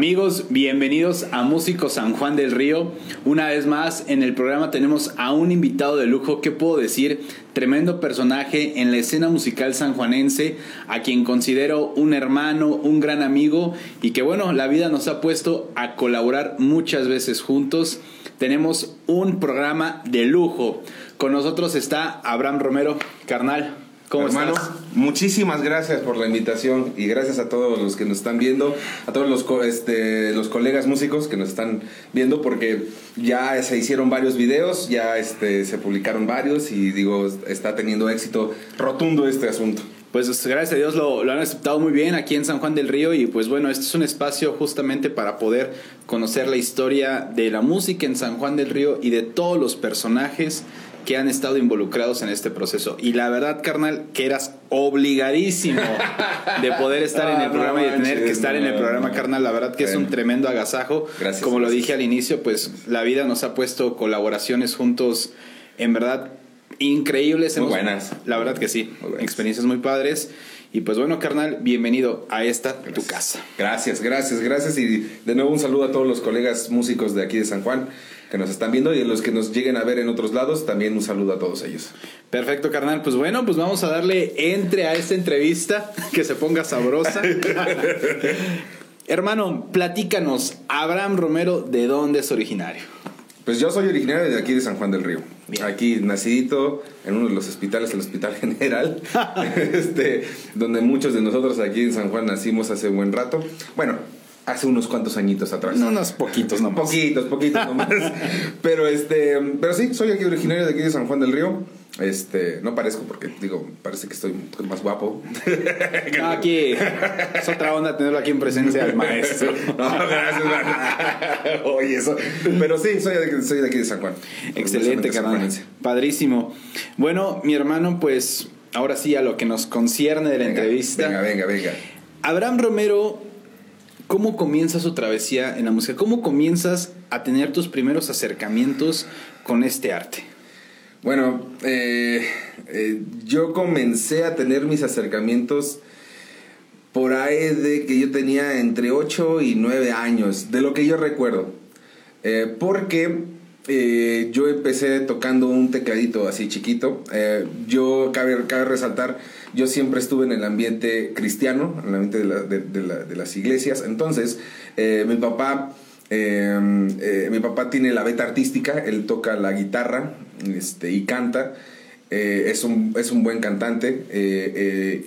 Amigos, bienvenidos a Músico San Juan del Río. Una vez más, en el programa tenemos a un invitado de lujo, ¿qué puedo decir? Tremendo personaje en la escena musical sanjuanense, a quien considero un hermano, un gran amigo y que bueno, la vida nos ha puesto a colaborar muchas veces juntos. Tenemos un programa de lujo. Con nosotros está Abraham Romero, carnal. ¿Cómo Hermano, estás? muchísimas gracias por la invitación y gracias a todos los que nos están viendo, a todos los, co- este, los colegas músicos que nos están viendo, porque ya se hicieron varios videos, ya este, se publicaron varios y digo, está teniendo éxito rotundo este asunto. Pues gracias a Dios lo, lo han aceptado muy bien aquí en San Juan del Río y pues bueno, este es un espacio justamente para poder conocer la historia de la música en San Juan del Río y de todos los personajes que han estado involucrados en este proceso. Y la verdad, carnal, que eras obligadísimo de poder estar en Ah, el no programa y de tener que estar en el programa, no. carnal. La verdad que es un tremendo agasajo. Gracias, Como lo dije al inicio, pues la vida nos ha puesto colaboraciones juntos, en verdad, increíbles. Muy Hemos- buenas. La verdad que sí. Muy. Experiencias muy padres. Y pues bueno, carnal, bienvenido a esta tu casa. Gracias, gracias, gracias y de nuevo un saludo a todos los colegas músicos de aquí de San Juan que nos están viendo y los que nos lleguen a ver en otros lados, también un saludo a todos ellos. Perfecto, carnal. Pues bueno, pues vamos a darle entre a esta entrevista, que se ponga sabrosa. Hermano, platícanos, Abraham Romero, ¿de dónde es originario? Pues yo soy originario de aquí de San Juan del Río. Bien. Aquí nacidito en uno de los hospitales, el Hospital General, este, donde muchos de nosotros aquí en San Juan nacimos hace buen rato. Bueno, hace unos cuantos añitos atrás. No, unos poquitos nomás. Poquitos, poquitos nomás. pero este, pero sí, soy aquí originario de aquí de San Juan del Río. Este, no parezco porque digo, parece que estoy más guapo. No, aquí es otra onda tenerlo aquí en presencia del maestro. No, gracias, man. Oye, eso. Pero sí, soy de, soy de aquí de San Juan. Excelente, carnal. Padrísimo. Bueno, mi hermano, pues ahora sí a lo que nos concierne de la Venga, entrevista. Venga, venga, venga. Abraham Romero, ¿cómo comienza su travesía en la música? ¿Cómo comienzas a tener tus primeros acercamientos con este arte? Bueno, eh, eh, yo comencé a tener mis acercamientos por ahí de que yo tenía entre 8 y 9 años, de lo que yo recuerdo. Eh, porque yo empecé tocando un tecladito así chiquito. Yo, cabe, cabe resaltar, yo siempre estuve en el ambiente cristiano, en el ambiente de, la- de- de la- de las iglesias. Entonces, eh, mi papá... eh, eh, mi papá tiene la beta artística, él toca la guitarra este, y canta. Eh, es, un, es un buen cantante.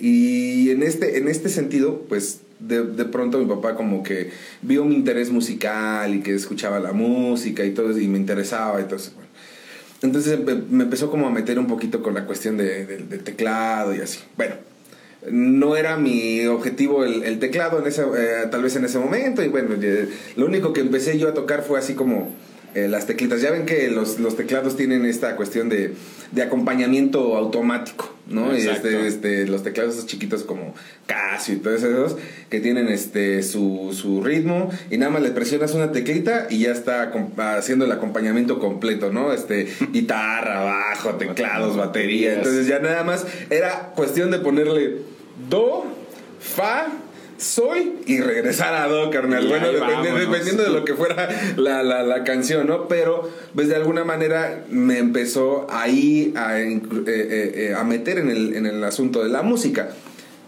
y en este, en este sentido, pues de, de pronto mi papá como que vio mi interés musical y que escuchaba la música y todo y me interesaba bueno. Entonces empe- me empezó como a meter un poquito con la cuestión de- teclado y así. Bueno, no era mi objetivo el, el teclado en ese, eh, tal vez en ese momento y bueno, eh, lo único que empecé yo a tocar fue así como eh, las teclitas. Ya ven que los, los teclados tienen esta cuestión de, de acompañamiento automático, ¿no? Y Exacto. este, este, los teclados esos chiquitos como Casio y todos esos que tienen este su, su ritmo y nada más le presionas una teclita y ya está haciendo el acompañamiento completo, ¿no? Este guitarra, bajo, teclados, batería. Entonces ya nada más era cuestión de ponerle do, fa, soy y regresar a do, carnal. Y Bueno, vámonos. dependiendo de lo que fuera la, la, la canción, ¿no? Pero, pues de alguna manera me empezó ahí a, eh, eh, eh, a meter en el, en el asunto de la música.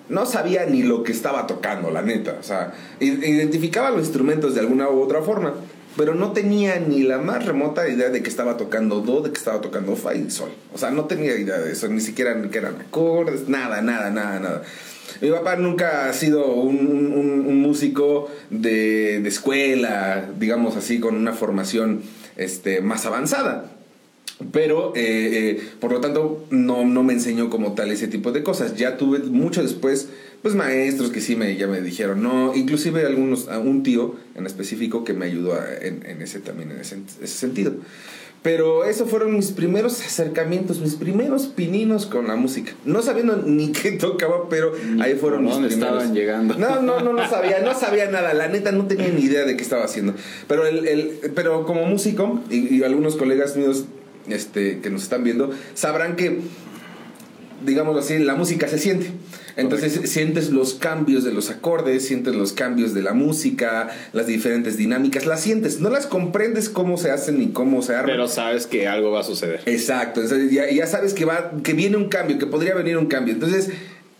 No sabía ni lo que estaba tocando, la neta. O sea, identificaba los instrumentos de alguna u otra forma, pero no tenía ni la más remota idea de que estaba tocando do, de que estaba tocando fa y sol. O sea, no tenía idea de eso, ni siquiera que eran acordes, nada, nada, nada, nada. Mi papá nunca ha sido un, músico de, escuela, digamos así, con una formación este, más avanzada. Pero, eh, eh, por lo tanto, no, me enseñó como tal ese tipo de cosas. Ya tuve mucho después, pues maestros que sí me, ya me dijeron, no, inclusive algunos, un tío en específico que me ayudó en, ese también, en ese sentido. Pero esos fueron mis primeros acercamientos, mis primeros pininos con la música. No sabiendo ni qué tocaba, pero Ni ahí fueron mis dónde primeros. estaban llegando. No, no, no, no sabía, no sabía nada. La neta no tenía ni idea de qué estaba haciendo. Pero, el, el- pero como músico, y, y algunos colegas míos este, que nos están viendo, sabrán que digámoslo así, la música se siente. Entonces sientes los cambios de los acordes, sientes los cambios de la música, las diferentes dinámicas, las sientes, no las comprendes cómo se hacen ni cómo se arman. Pero sabes que algo va a suceder. Exacto, entonces ya, ya sabes que va, que viene un cambio, que podría venir un cambio. Entonces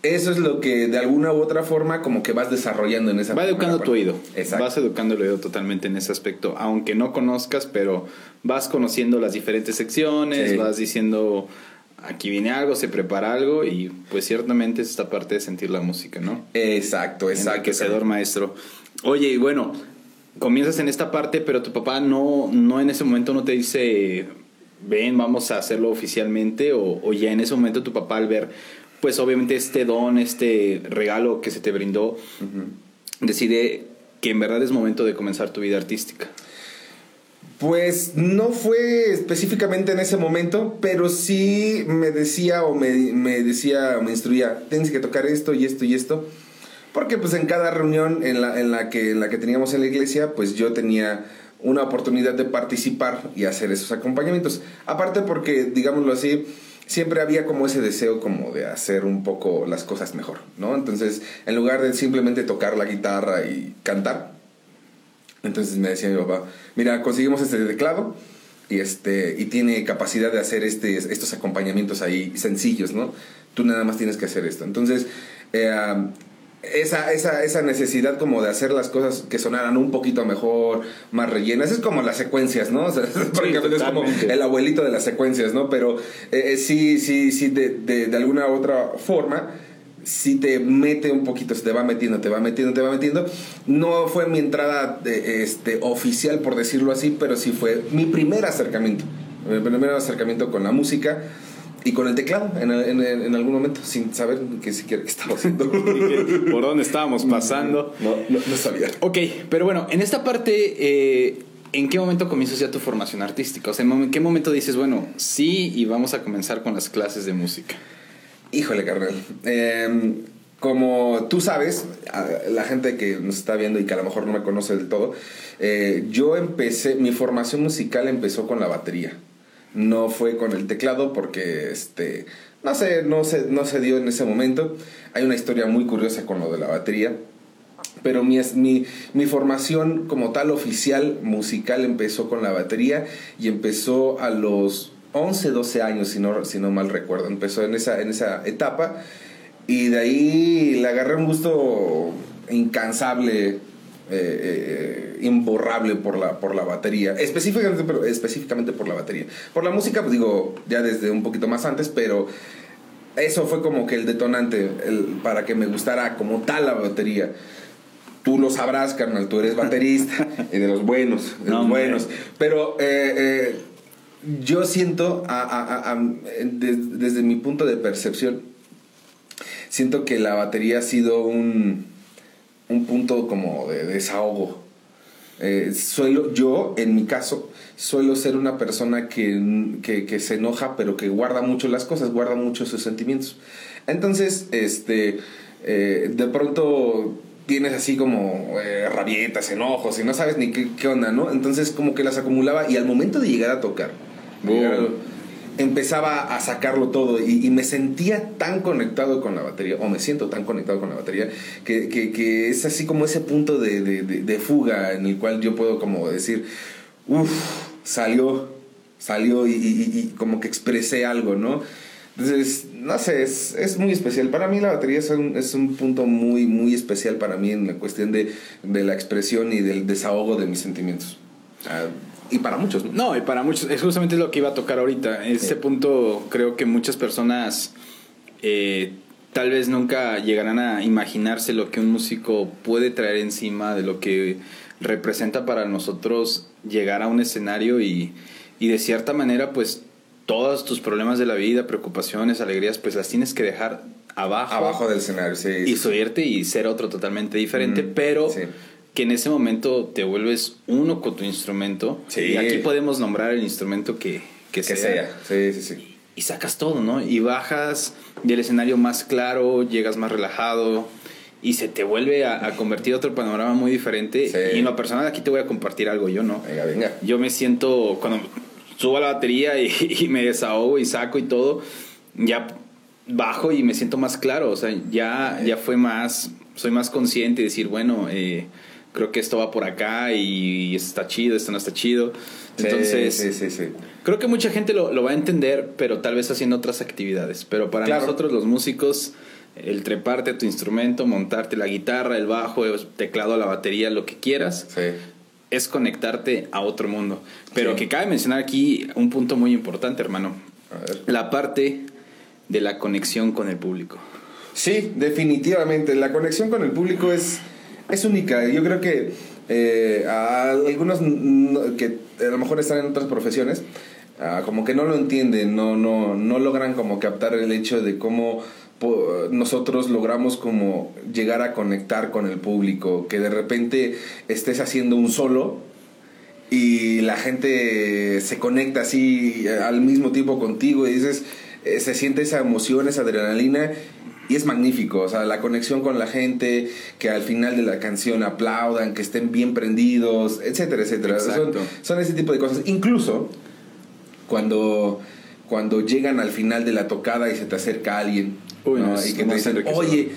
eso es lo que de alguna u otra forma como que vas desarrollando en esa Va educando tu oído. Exacto. Vas educando el oído totalmente en ese aspecto, aunque no conozcas, pero vas conociendo las diferentes secciones, Sí. vas diciendo aquí viene algo, se prepara algo y pues ciertamente es esta parte de sentir la música, ¿no? Exacto, exacto. Enriquecedor maestro. Oye, y bueno, comienzas en esta parte, pero tu papá no, no en ese momento no te dice, ven, vamos a hacerlo oficialmente, o, o ya en ese momento tu papá al ver, pues obviamente este don, este regalo que se te brindó, decide que en verdad es momento de comenzar tu vida artística. Pues no fue específicamente en ese momento, pero sí me decía o me, me decía me instruía, tienes que tocar esto y esto y esto. Porque pues en cada reunión en la, en la, que, en la que teníamos en la iglesia, pues yo tenía una oportunidad de participar y hacer esos acompañamientos. Aparte porque, digámoslo así, siempre había como ese deseo como de hacer un poco las cosas mejor, ¿no? Entonces, en lugar de simplemente tocar la guitarra y cantar, entonces me decía mi papá, mira, conseguimos este teclado y, este, y tiene capacidad de hacer este, estos acompañamientos ahí sencillos, ¿no? Tú nada más tienes que hacer esto. Entonces, eh, esa, esa, esa necesidad como de hacer las cosas que sonaran un poquito mejor, más rellenas, es como las secuencias, ¿no? O sea, prácticamente es como el abuelito de las secuencias, ¿no? Pero eh, eh, sí, sí, sí, de, de, de alguna u otra forma si te mete un poquito, se te va metiendo, te va metiendo, te va metiendo. No fue mi entrada de, este, oficial, por decirlo así, pero sí fue mi primer acercamiento. Mi primer acercamiento con la música y con el teclado en, en, en algún momento, sin saber qué siquiera qué estaba haciendo. ¿Por dónde estábamos pasando? No, no, no sabía. Ok, pero bueno, en esta parte, eh, ¿en qué momento comienzas ya tu formación artística? O sea, ¿en qué momento dices, bueno, sí, y vamos a comenzar con las clases de música? Híjole, carnal. Eh, como tú sabes, la gente que nos está viendo y que a lo mejor no me conoce del todo, eh, yo empecé, mi formación musical empezó con la batería. No fue con el teclado porque, este, no sé, no se, no se dio en ese momento. Hay una historia muy curiosa con lo de la batería. Pero mi, mi, mi formación como tal oficial musical empezó con la batería y empezó a los 11, 12 años, si no, si no mal recuerdo. Empezó en esa, en esa etapa y de ahí le agarré un gusto incansable, eh, eh, imborrable por la, por la batería. Específicamente, pero específicamente por la batería. Por la música, pues digo, ya desde un poquito más antes, pero eso fue como que el detonante el, para que me gustara como tal la batería. Tú lo sabrás, carnal, tú eres baterista y de los buenos, de No, los buenos. Pero eh, yo siento, a- a- a- a- de- desde mi punto de percepción, siento que la batería ha sido un, un punto como de desahogo. Eh, suelo, yo, en mi caso, suelo ser una persona que, que, que se enoja, pero que guarda mucho las cosas, guarda mucho sus sentimientos. Entonces, este, eh, de pronto tienes así como eh, rabietas, enojos y no sabes ni qué, qué onda, ¿no? Entonces como que las acumulaba y al momento de llegar a tocar, Empezaba a sacarlo todo y, y me sentía tan conectado con la batería, o me siento tan conectado con la batería, que, que- que es así como ese punto de, de- de- de fuga en el cual yo puedo como decir, uff, salió, salió y, y- y- como que expresé algo, ¿no? Entonces, no sé, es, es muy especial. Para mí la batería es un, es un punto muy, muy especial para mí en la cuestión de, de la expresión y del desahogo de mis sentimientos. Ah, y para muchos, ¿no? No, y para muchos, es justamente lo que iba a tocar ahorita. En este Sí. punto creo que muchas personas eh, tal vez nunca llegarán a imaginarse lo que un músico puede traer encima de lo que representa para nosotros llegar a un escenario y, y de cierta manera pues todos tus problemas de la vida, preocupaciones, alegrías, pues las tienes que dejar abajo, Abajo del escenario, sí. y subirte y ser otro totalmente diferente, Mm, pero sí. Que en ese momento te vuelves uno con tu instrumento. Sí. Y aquí podemos nombrar el instrumento que, que, que sea. sea. Sí, sí, sí. Y sacas todo, ¿no? Y bajas del escenario más claro, llegas más relajado y se te vuelve a, a convertir otro panorama muy diferente. Sí. Y en lo personal aquí te voy a compartir algo yo, ¿no? Venga, venga. Yo me siento, cuando subo a la batería y, y me desahogo y saco y todo, ya bajo y me siento más claro, o sea, ya, ya fue más, soy más consciente de decir, bueno, eh, creo que esto va por acá y está chido, esto no está chido. Entonces, sí, sí, sí. creo que mucha gente lo, lo va a entender, pero tal vez haciendo otras actividades. Pero para Claro. nosotros los músicos, el treparte a tu instrumento, montarte la guitarra, el bajo, el teclado, la batería, lo que quieras, es conectarte a otro mundo. Pero que cabe mencionar aquí un punto muy importante, hermano. La parte de la conexión con el público. Sí, definitivamente. La conexión con el público es, es única. Yo creo que eh, algunos que a lo mejor están en otras profesiones, ah, como que no lo entienden, no, no, no logran como captar el hecho de cómo nosotros logramos como llegar a conectar con el público, que de repente estés haciendo un solo y la gente se conecta así eh, al mismo tiempo contigo y dices, eh, se siente esa emoción, esa adrenalina y es magnífico, o sea, la conexión con la gente, que al final de la canción aplaudan, que estén bien prendidos, etcétera, etcétera. Son, ese tipo de cosas. Incluso cuando, cuando llegan al final de la tocada y se te acerca alguien Uy, ¿no? y que te dicen, oye,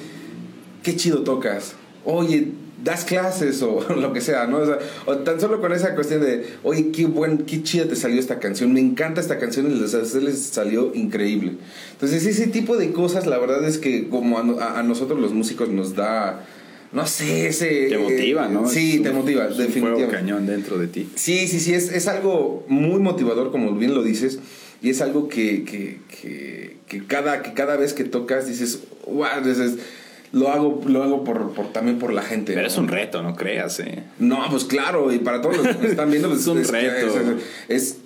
qué chido tocas, oye, das clases o lo que sea, ¿no? O, sea, o tan solo con esa cuestión de, oye, qué buen, qué chida te salió esta canción, me encanta esta canción y les, les salió increíble. Entonces, ese tipo de cosas, la verdad es que como a, a- nosotros los músicos nos da, no sé, ese... Te motiva, ¿no? Sí, Es te un- motiva, es un definitivamente. cañón dentro de ti. Sí, sí, sí, es, es algo muy motivador, como bien lo dices, y es algo que, que, que, que cada, que cada vez que tocas dices, wow, dices, lo hago, lo hago por, por, también por la gente. Pero ¿no? es un reto, no creas, eh. No, pues claro, y para todos los que nos están viendo, pues Es un reto. Es, es,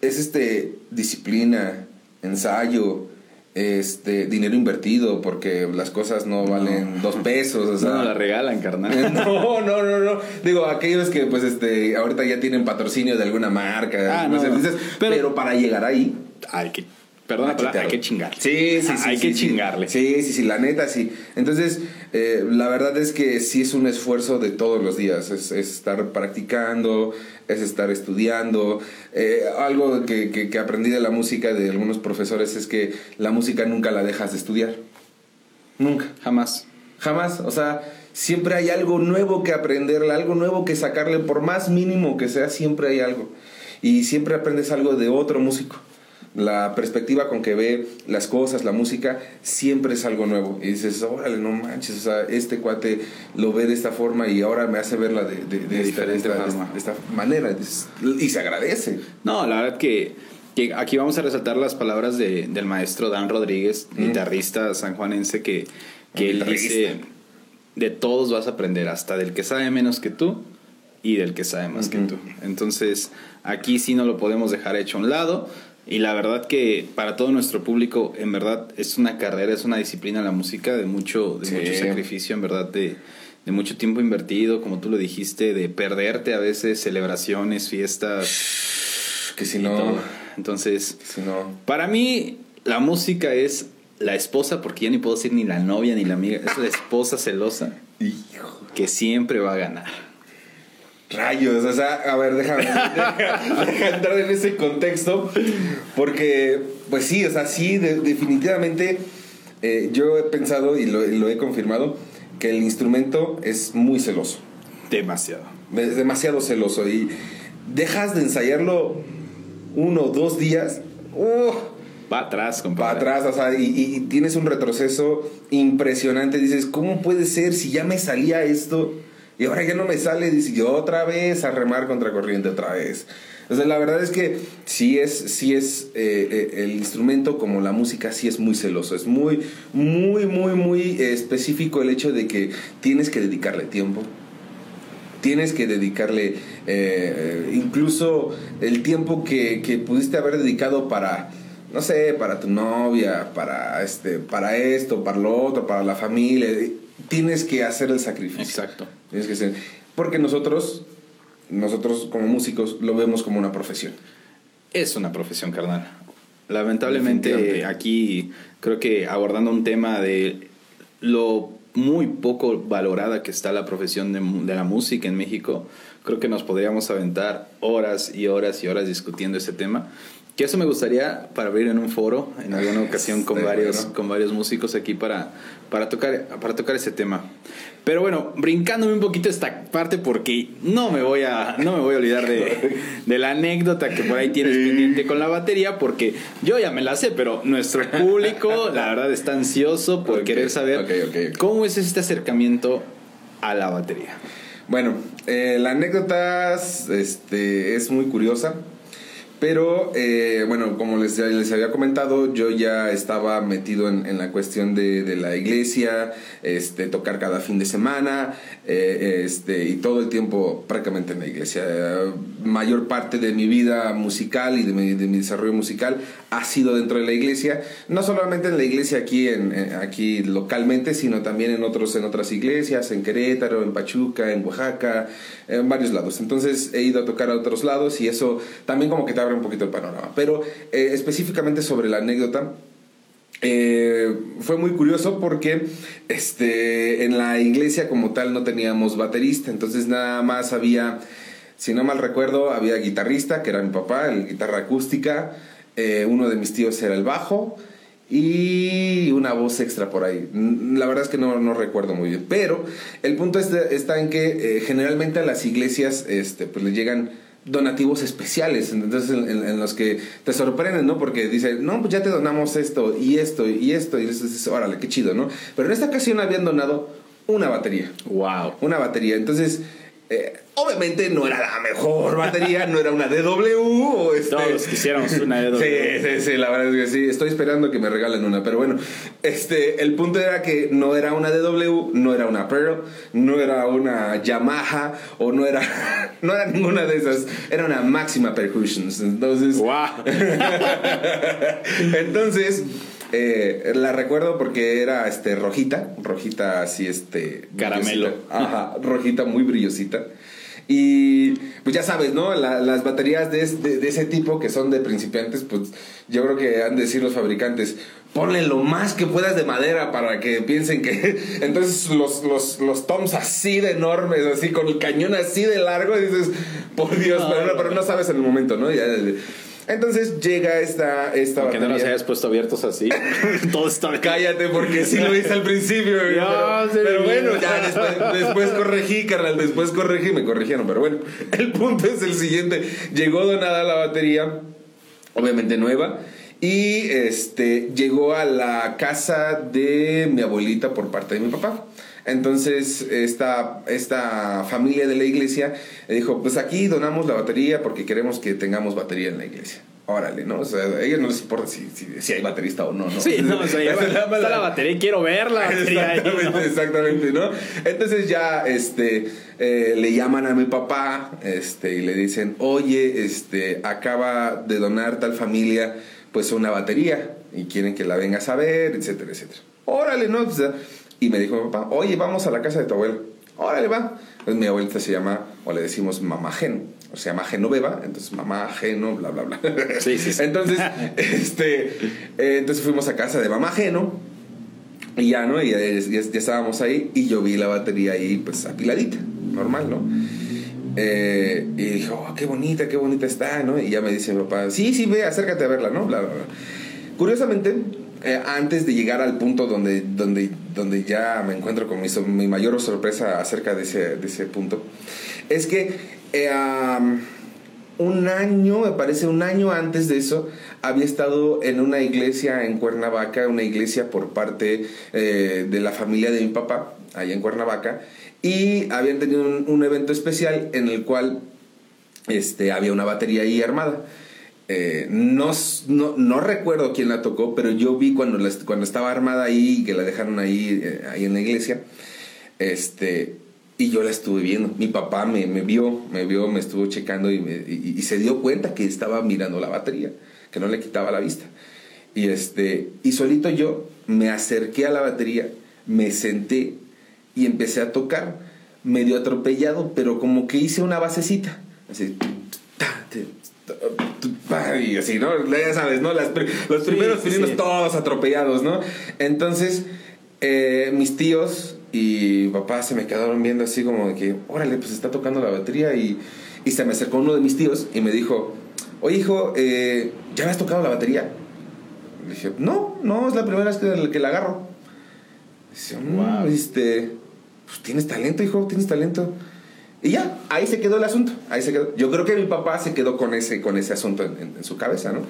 es, este, disciplina, ensayo, este, dinero invertido, porque las cosas no valen dos pesos, o sea. no, la regalan, carnal. No, no, no, no. Digo, aquellos que pues este ahorita ya tienen patrocinio de alguna marca, Ah, no, no. dices, Pero- pero, para llegar ahí, Hay que, pero hay que chingar. Sí, sí, sí. Hay sí, que sí. chingarle. Sí, sí, sí, la neta, sí. Entonces, eh, la verdad es que sí es un esfuerzo de todos los días. Es, es estar practicando, es estar estudiando. Eh, algo que, que, que aprendí de la música de algunos profesores es que la música nunca la dejas de estudiar. Nunca. Jamás. Jamás, o sea, siempre hay algo nuevo que aprenderle, algo nuevo que sacarle, por más mínimo que sea, siempre hay algo. Y siempre aprendes algo de otro músico. La perspectiva con que ve las cosas, la música, siempre es algo nuevo. Y dices, órale, no manches, o sea, este cuate lo ve de esta forma y ahora me hace verla de, de, de De esta, diferente esta- forma. de esta manera. Y se agradece. No, la verdad que, que aquí vamos a resaltar las palabras de- del maestro Dan Rodríguez, Mm. guitarrista sanjuanense, que, que él dice, de todos vas a aprender, hasta del que sabe menos que tú y del que sabe más que tú. Entonces, aquí sí no lo podemos dejar hecho a un lado. Y la verdad que para todo nuestro público, en verdad, es una carrera, es una disciplina la música de mucho, de Sí. mucho sacrificio, en verdad, de, de mucho tiempo invertido, como tú lo dijiste, de perderte a veces celebraciones, fiestas, Que si no, todo. Entonces, si no, para mí, la música es la esposa, porque ya ni puedo decir ni la novia ni la amiga, es la esposa celosa hijo. que siempre va a ganar. Rayos, o sea, a ver, déjame, entrar en ese contexto, porque, pues sí, o sea, sí, de- definitivamente eh, yo he pensado y lo, he confirmado que el instrumento es muy celoso, Demasiado. es demasiado celoso y dejas de ensayarlo uno o dos días, ¡uh! Va atrás, compadre. atrás, o sea, y tienes un retroceso impresionante. Dices, ¿cómo puede ser si ya me salía esto y ahora ya no me sale? Dices, yo otra vez a remar contra corriente, otra vez. O sea, la verdad es que sí es, sí es eh, eh, el instrumento como la música, sí es muy celoso. Es muy, muy, muy, muy específico el hecho de que tienes que dedicarle tiempo. Tienes que dedicarle eh, incluso el tiempo que, que pudiste haber dedicado para, no sé, para tu novia, para, este, para esto, para lo otro, para la familia. Tienes que hacer el sacrificio. Exacto. Tienes que hacer. Porque nosotros, nosotros como músicos, lo vemos como una profesión. Es una profesión carnal. Lamentablemente aquí creo que abordando un tema de lo muy poco valorada que está la profesión de, de la música en México, creo que nos podríamos aventar horas y horas y horas discutiendo ese tema. Que eso me gustaría para abrir en un foro en alguna ocasión con varios, con varios músicos aquí para, para, tocar, para tocar ese tema. Pero bueno, brincándome un poquito esta parte porque no me voy a, no me voy a olvidar de, de la anécdota que por ahí tienes pendiente con la batería porque yo ya me la sé, pero nuestro público la verdad está ansioso por querer saber cómo es este acercamiento a la batería. Bueno, eh, la anécdota este, es muy curiosa. Pero eh, bueno, como les, les, había comentado, yo ya estaba metido en, la cuestión de, la iglesia, este, tocar cada fin de semana, eh, este, y todo el tiempo prácticamente en la iglesia. Mayor parte de mi vida musical y de mi, de mi, desarrollo musical ha sido dentro de la iglesia, no solamente en la iglesia aquí, en, aquí localmente, sino también en, otros, en otras iglesias, en Querétaro, en Pachuca, en Oaxaca, en varios lados. Entonces he ido a tocar a otros lados y eso también como que te abre un poquito el panorama. Pero eh, específicamente sobre la anécdota, eh, fue muy curioso porque este, en la iglesia como tal no teníamos baterista, entonces nada más había, si no mal recuerdo, había guitarrista, que era mi papá, el guitarra acústica, eh, uno de mis tíos era el bajo y una voz extra por ahí. La verdad es que no, no recuerdo muy bien, pero el punto está, en que generalmente a las iglesias este, pues le llegan donativos especiales, entonces en, los que te sorprenden, ¿no? Porque dice, no, pues ya te donamos esto y esto y esto, y dices, órale, qué chido, ¿no? Pero en esta ocasión habían donado una batería. Wow. Una batería. Entonces, eh, obviamente no era la mejor batería, no era una DW o este... Todos quisiéramos una DW. Sí, sí, sí, la verdad es que sí. Estoy esperando que me regalen una, pero bueno, este, el punto era que no era una DW, no era una Pearl, no era una Yamaha o no era, no era ninguna de esas, era una Máxima Percussions. Entonces, wow. entonces eh, la recuerdo porque era este rojita, rojita así este caramelo. Ajá, rojita muy brillosita. Y pues ya sabes, ¿no? las baterías de, ese tipo que son de principiantes, pues yo creo que han de decir los fabricantes, ponle lo más que puedas de madera para que piensen que... Entonces los, los, los toms así de enormes, así con el cañón así de largo, y dices, por Dios, pero, no, pero no sabes en el momento, ¿no? Ya, entonces llega esta, esta Aunque no los hayas puesto abiertos así. Todo está bien. Cállate, porque sí lo hice al principio. pero, bueno, ya después, corregí, carnal. Después corregí, me corrigieron. Pero bueno, el punto es el siguiente. Llegó donada la batería, obviamente nueva. Y este llegó a la casa de mi abuelita por parte de mi papá. Entonces, esta, esta familia de la iglesia dijo, pues aquí donamos la batería porque queremos que tengamos batería en la iglesia. Órale, ¿no? O sea, a ellos no les importa si, si, hay baterista o no, ¿no? Sí, no, o sea, está la batería y quiero verla. Exactamente, exactamente, ¿no? Entonces ya, este, eh, le llaman a mi papá, este, y le dicen, oye, este, acaba de donar tal familia, pues una batería, y quieren que la vengas a ver, etcétera, etcétera. Órale, ¿no? Pues, y me dijo mi papá, oye, vamos a la casa de tu abuelo. Órale, va. Entonces mi abuelita se llama, o le decimos mamá Geno. O se llama Genoveva, entonces mamá Geno, bla, bla, bla. Sí, sí, sí. Entonces, este, eh, entonces fuimos a casa de mamá Geno. Y ya, ¿no? Y ya, ya, estábamos ahí y yo vi la batería ahí, pues apiladita, normal, ¿no? Eh, y dijo, oh, qué bonita, qué bonita está, ¿no? Y ya me dice mi papá, sí, sí, ve, acércate a verla, ¿no? Bla, bla, bla. Curiosamente, eh, antes de llegar al punto donde, donde, donde ya me encuentro con mi, mi mayor sorpresa acerca de ese, de ese punto, es que eh, un año, me parece un año antes de eso, había estado en una iglesia en Cuernavaca, una iglesia por parte eh, de la familia de mi papá, allá en Cuernavaca, y habían tenido un, un evento especial en el cual este, había una batería ahí armada. Eh, no, no, recuerdo quién la tocó, pero yo vi cuando, cuando estaba armada ahí, que la dejaron ahí, eh, ahí en la iglesia, este, y yo la estuve viendo. Mi papá me, me vio, me vio, me estuvo checando y, se dio cuenta que estaba mirando la batería, que no le quitaba la vista. Y, este, y solito yo me acerqué a la batería, me senté y empecé a tocar, medio atropellado, pero como que hice una basecita. Así, y así, ¿no? Ya sabes, ¿no? los primeros sí, todos atropellados, ¿no? Entonces, eh, mis tíos y papá se me quedaron viendo así como de que, órale, pues está tocando la batería y, y se me acercó uno de mis tíos y me dijo, oye hijo, eh, ¿ya me has tocado la batería? Le dije, no, no, es la primera vez que, que la agarro. Dice, wow, este, pues tienes talento, hijo, tienes talento. Y ya, ahí se quedó el asunto. Ahí se quedó. Yo creo que mi papá se quedó con ese, con ese asunto en, su cabeza, ¿no?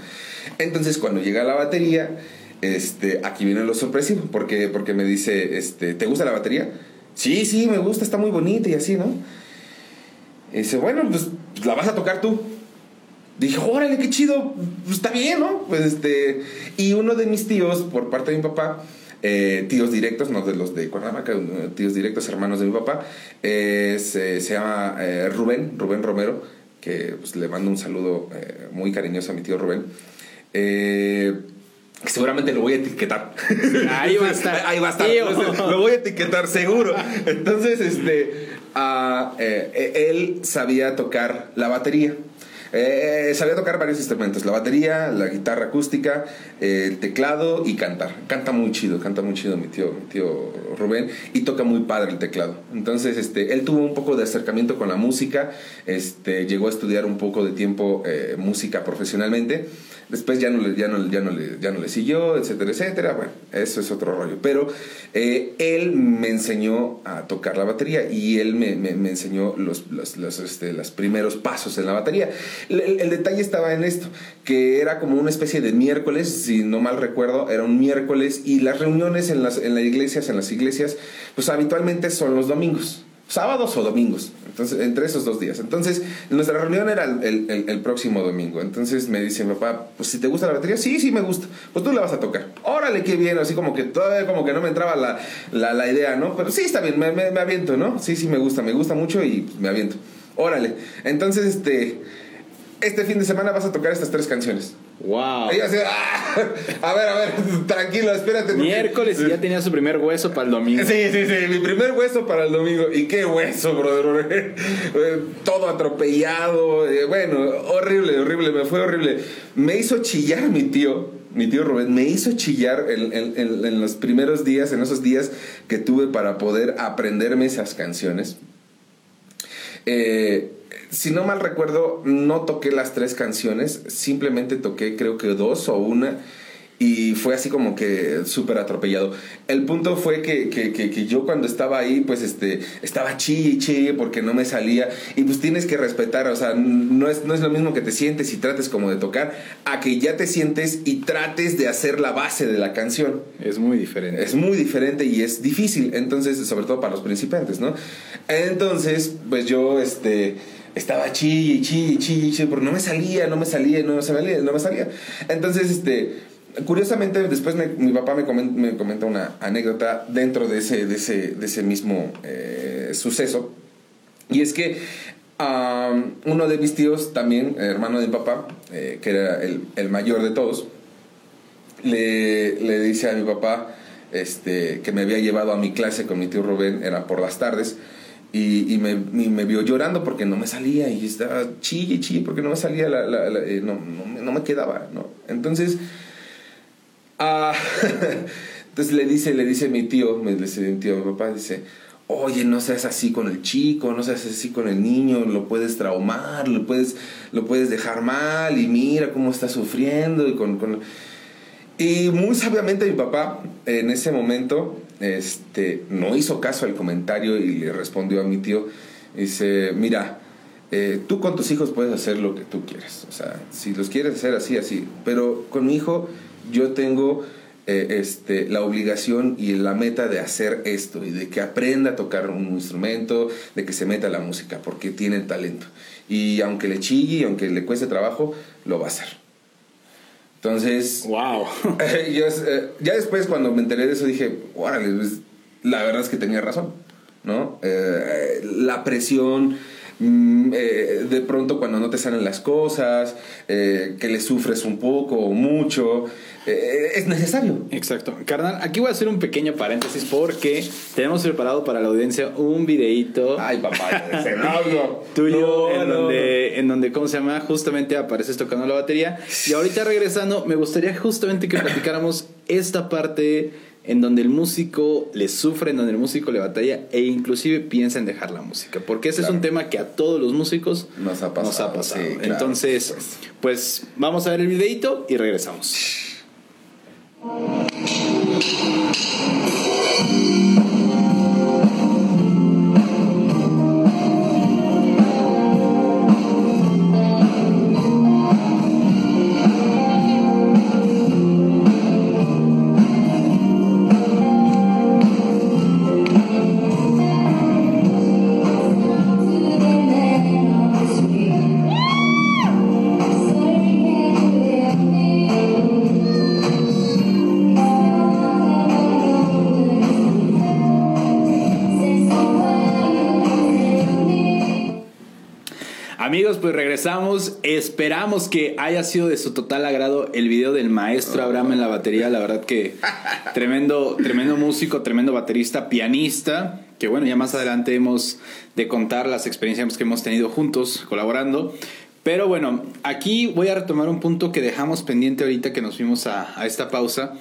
Entonces, cuando llega la batería, este, aquí viene lo sorpresivo, porque, porque me dice, este, ¿te gusta la batería? Sí, sí, me gusta, está muy bonita y así, ¿no? Y dice, bueno, pues la vas a tocar tú. Dije, órale, qué chido, pues está bien, ¿no? Pues este, y uno de mis tíos, por parte de mi papá, eh, tíos directos, no de los de Cuernavaca, tíos directos, hermanos de mi papá, eh, se, llama eh, Rubén, Rubén Romero, que pues, le mando un saludo muy cariñoso a mi tío Rubén. Seguramente lo voy a etiquetar. Ahí va a estar. Ahí va a estar. lo voy a etiquetar seguro. Entonces, este, ah, él sabía tocar la batería. Eh, sabía tocar varios instrumentos, la batería, la guitarra acústica, el teclado y cantar. Canta muy chido, canta muy chido mi tío, tío Rubén y toca muy padre el teclado. Entonces, este, él tuvo un poco de acercamiento con la música, este, llegó a estudiar un poco de tiempo eh, música profesionalmente. Después ya no, le, ya, no, ya, no le, ya no le siguió, etcétera, etcétera. Bueno, eso es otro rollo. Pero eh, él me enseñó a tocar la batería y él me, me, enseñó los, los, los, este, los, primeros pasos en la batería. El, el, detalle estaba en esto, que era como una especie de miércoles, si no mal recuerdo, era un miércoles y las reuniones en las, en las iglesias, en las iglesias, pues habitualmente son los domingos sábados o domingos, entonces entre esos dos días. Entonces, nuestra reunión era el, el, próximo domingo. Entonces me dice mi papá, pues si te gusta la batería, sí, sí me gusta, pues tú la vas a tocar. Órale, qué bien, así como que todavía como que no me entraba la, la, la idea, ¿no? Pero sí, está bien, me, me, me, aviento, ¿no? Sí, sí me gusta, me gusta mucho y me aviento. Órale. Entonces, este, este fin de semana vas a tocar estas tres canciones. Wow. Ella así, ah, a ver, a ver, tranquilo, espérate. Miércoles y ya tenía su primer hueso para el domingo. Sí, sí, sí, mi primer hueso para el domingo. ¿Y qué hueso, brother? Todo atropellado. Eh, bueno, horrible, horrible, me fue horrible. Me hizo chillar mi tío, mi tío Rubén, me hizo chillar en, en, en los primeros días, en esos días que tuve para poder aprenderme esas canciones. Eh, si no mal recuerdo, no toqué las tres canciones, simplemente toqué creo que dos o una y fue así como que súper atropellado. El punto fue que, que, que, yo cuando estaba ahí, pues este, estaba chille, chille porque no me salía. Y pues tienes que respetar, o sea, no es, no es lo mismo que te sientes y trates como de tocar, a que ya te sientes y trates de hacer la base de la canción. Es muy diferente. Es muy diferente y es difícil, entonces, sobre todo para los principiantes, ¿no? Entonces, pues yo, este estaba chille, chille, chille, chille, porque no me salía, no me salía, no me salía, no me salía. Entonces, este, curiosamente, después mi papá me comenta, una anécdota dentro de ese, de ese, de ese mismo eh, suceso. Y es que uno de mis tíos, también hermano de mi papá, eh, que era el, el, mayor de todos, le, le dice a mi papá este, que me había llevado a mi clase con mi tío Rubén, era por las tardes, y, y, me, me, vio llorando porque no me salía y estaba chille, chille porque no me salía, la, la, eh, no, no, no, me quedaba, ¿no? Entonces, ah, entonces le dice, le dice mi tío, me dice mi tío, mi papá dice, oye, no seas así con el chico, no seas así con el niño, lo puedes traumar, lo puedes, lo puedes dejar mal y mira cómo está sufriendo y con... con... Y muy sabiamente mi papá en ese momento este, no hizo caso al comentario y le respondió a mi tío, dice, mira, eh, tú con tus hijos puedes hacer lo que tú quieras, o sea, si los quieres hacer así, así, pero con mi hijo yo tengo eh, este, la obligación y la meta de hacer esto y de que aprenda a tocar un instrumento, de que se meta a la música, porque tiene talento. Y aunque le chille y aunque le cueste trabajo, lo va a hacer. Entonces, wow. yo, eh, ya después cuando me enteré de eso dije, órale, pues, la verdad es que tenía razón, ¿no? Eh, la presión, mm, eh, de pronto cuando no te salen las cosas, que le sufres un poco o mucho, eh, es necesario. Exacto. Carnal, aquí voy a hacer un pequeño paréntesis porque tenemos preparado para la audiencia un videíto. Ay, papá, tuyo en, donde, en donde, ¿cómo se llama? Justamente apareces tocando la batería. Y ahorita regresando, me gustaría justamente que platicáramos esta parte en donde el músico le sufre, en donde el músico le batalla e inclusive piensa en dejar la música. Porque ese es un tema que a todos los músicos nos ha pasado. Entonces, pues vamos a ver el videito y regresamos. Pues regresamos. Esperamos que haya sido de su total agrado el video del maestro Abraham en la batería. La verdad que tremendo, tremendo músico, tremendo baterista, pianista. Que bueno, ya más adelante hemos de contar las experiencias que hemos tenido juntos colaborando. Pero bueno, aquí voy a retomar un punto que dejamos pendiente ahorita que nos fuimos a, a esta pausa,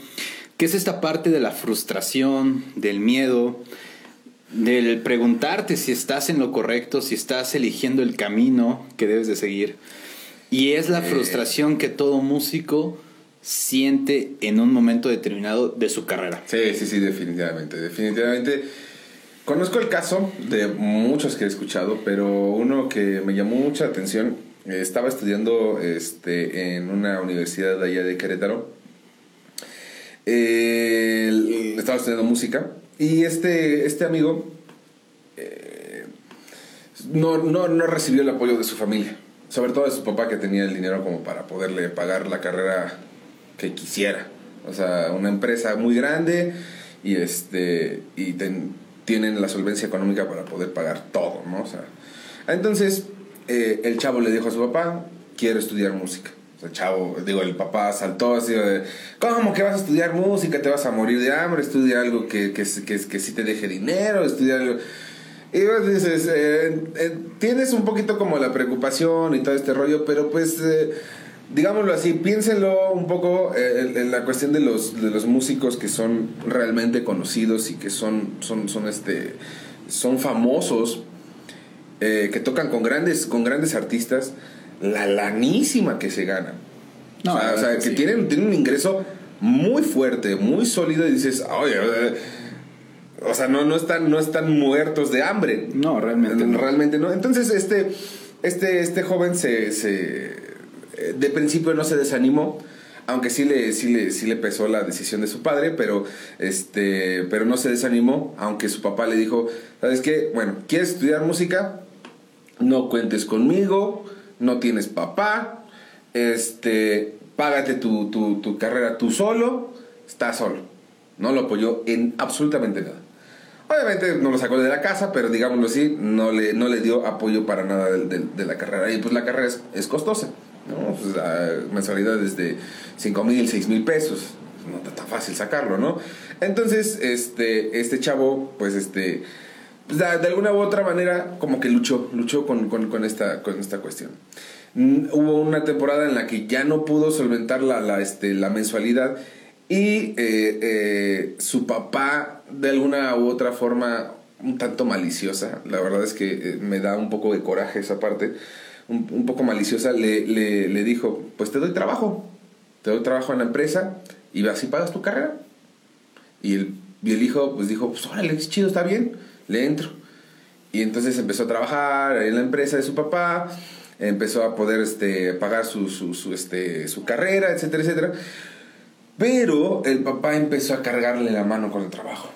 que es esta parte de la frustración, del miedo, del preguntarte si estás en lo correcto, si estás eligiendo el camino que debes de seguir. Y es la frustración que todo músico siente en un momento determinado de su carrera. Sí, sí, sí, definitivamente. Definitivamente. Conozco el caso de muchos que he escuchado, pero uno que me llamó mucha atención, estaba estudiando este, en una universidad de allá de Querétaro. Eh, estaba estudiando música y este, este amigo eh, no, no, no recibió el apoyo de su familia, sobre todo de su papá que tenía el dinero como para poderle pagar la carrera que quisiera. O sea, una empresa muy grande y este y tienen la solvencia económica para poder pagar todo, ¿no? O sea, entonces eh, el chavo le dijo a su papá, quiero estudiar música. Sea, chavo, digo, el papá saltó así de, ¿cómo que vas a estudiar música? Te vas a morir de hambre, estudia algo que, que, que, que sí te deje dinero, estudia algo... Y vos dices, eh, eh, tienes un poquito como la preocupación y todo este rollo, pero pues, eh, digámoslo así, piénsenlo un poco en, la cuestión de los, de los músicos que son realmente conocidos y que son, son, son, este, son famosos, que tocan con grandes, con grandes artistas la lanísima que se gana. No, o sea, que, tienen, tienen un ingreso muy fuerte, muy sólido y dices, oye, o sea, no, no, están, no están muertos de hambre. No, realmente. No. Realmente no. Entonces, este, este, este joven se, se, eh, de principio no se desanimó aunque sí le, sí le, sí le pesó la decisión de su padre, pero, este, pero no se desanimó, aunque su papá le dijo, ¿sabes qué? Bueno, ¿quieres estudiar música? No cuentes conmigo, no tienes papá, este, págate tu, tu, tu carrera tú solo, estás solo. No lo apoyó en absolutamente nada. Obviamente no lo sacó de la casa, pero digámoslo así, no le, no le dio apoyo para nada de, la carrera. Y pues la carrera es, costosa, ¿no? Pues la mensualidad es de 5 mil, 6 mil pesos. No está tan fácil sacarlo, ¿no? Entonces, este, este chavo, pues este pues, de, alguna u otra manera como que luchó, luchó con, esta, con esta cuestión. Mm, hubo una temporada en la que ya no pudo solventar la, la, este, la mensualidad y eh, eh, su papá de alguna u otra forma un tanto maliciosa, la verdad es que eh, me da un poco de coraje esa parte, un, poco maliciosa, le, le, dijo, pues te doy trabajo, te doy trabajo en la empresa y así pagas tu carrera. Y el, y el hijo pues dijo, pues órale, es chido, está bien le entro. Y entonces empezó a trabajar en la empresa de su papá, empezó a poder este, pagar su, su, su, este, su carrera, etcétera, etcétera. Pero el papá empezó a cargarle la mano con el trabajo.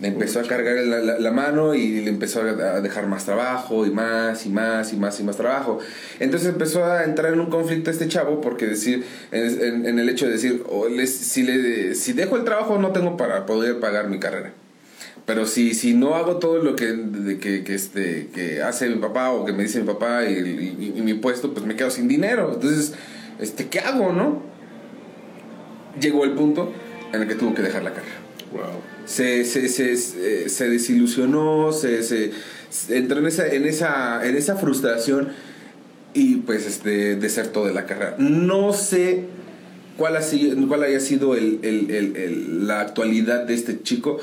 Le empezó a cargar la, la, mano y le empezó a dejar más trabajo y más y más y más y más trabajo. Entonces empezó a entrar en un conflicto este chavo porque decir, en, en, el hecho de decir, si, le, si dejo el trabajo no tengo para poder pagar mi carrera. Pero si, si no hago todo lo que, que, que, este, que hace mi papá o que me dice mi papá y, mi puesto, pues me quedo sin dinero. Entonces, este, ¿qué hago, no? Llegó el punto en el que tuvo que dejar la carrera. Wow. Se, se, se, se, desilusionó, se, se, entró en esa, en, esa, en esa frustración y pues este, desertó de la carrera. No sé cuál, ha sido, cuál haya sido el, el, el, la actualidad de este chico,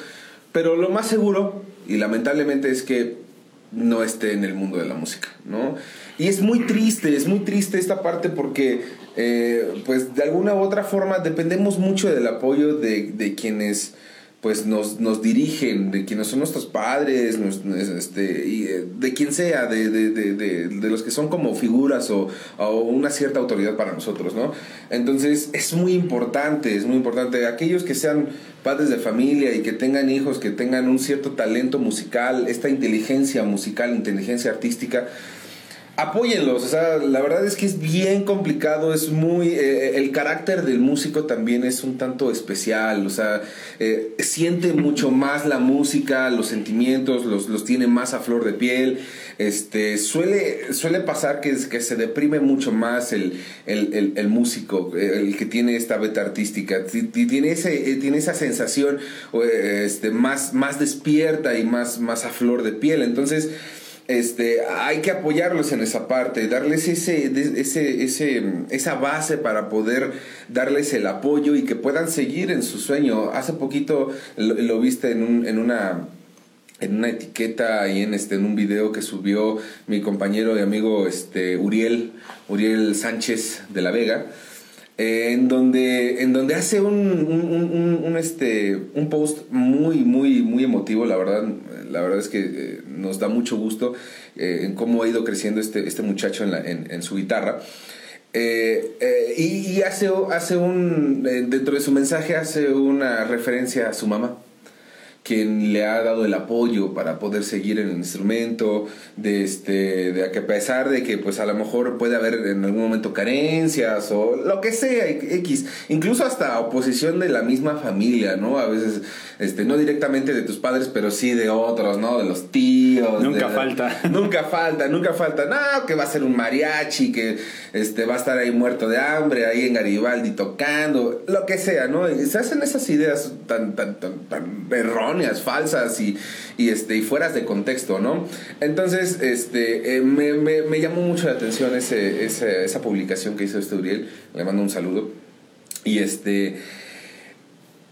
pero lo más seguro, y lamentablemente, es que no esté en el mundo de la música, ¿no? Y es muy triste, es muy triste esta parte porque, eh, pues, de alguna u otra forma dependemos mucho del apoyo de, de quienes pues nos, nos dirigen, de quienes son nuestros padres, este, eh, de quien sea, de, de, de, de, los que son como figuras o, o, una cierta autoridad para nosotros, ¿no? Entonces es muy importante, es muy importante. Aquellos que sean padres de familia y que tengan hijos, que tengan un cierto talento musical, esta inteligencia musical, inteligencia artística, apóyenlos, o sea, la verdad es que es bien complicado, es muy, eh, el carácter del músico también es un tanto especial, o sea, eh, siente mucho más la música, los sentimientos, los, los tiene más a flor de piel, este, suele, suele pasar que, que se deprime mucho más el, el, el, músico, el que tiene esta beta artística, tiene, ese, eh, tiene esa sensación este, más, más despierta y más, más a flor de piel, entonces, este, hay que apoyarlos en esa parte, darles ese, ese, ese, esa base para poder darles el apoyo y que puedan seguir en su sueño. Hace poquito lo, viste en, un, en una en una etiqueta y en este en un video que subió mi compañero y amigo este Uriel Uriel Sánchez de la Vega en donde, en donde hace un, un, un, este, un post muy, muy, muy emotivo, la verdad, la verdad es que eh, nos da mucho gusto eh, en cómo ha ido creciendo este, este muchacho en, la, en, su guitarra. Eh, y, y, hace, hace un, dentro de su mensaje hace una referencia a su mamá quien le ha dado el apoyo para poder seguir en el instrumento, de, este, de que a pesar de que pues a lo mejor puede haber en algún momento carencias o lo que sea, X, incluso hasta oposición de la misma familia, ¿no? A veces, este, no directamente de tus padres, pero sí de otros, ¿no? De los tíos. Nunca falta. Nunca falta, nunca falta. No, que va a ser un mariachi, que este, va a estar ahí muerto de hambre, ahí en Garibaldi tocando, lo que sea, ¿no? Se hacen esas ideas tan, tan, tan, tan erróneas falsas y, y, este, y fueras de contexto, ¿no? Entonces, este, eh, me, me, me, llamó mucho la atención ese, ese, esa publicación que hizo este Uriel, le mando un saludo, y este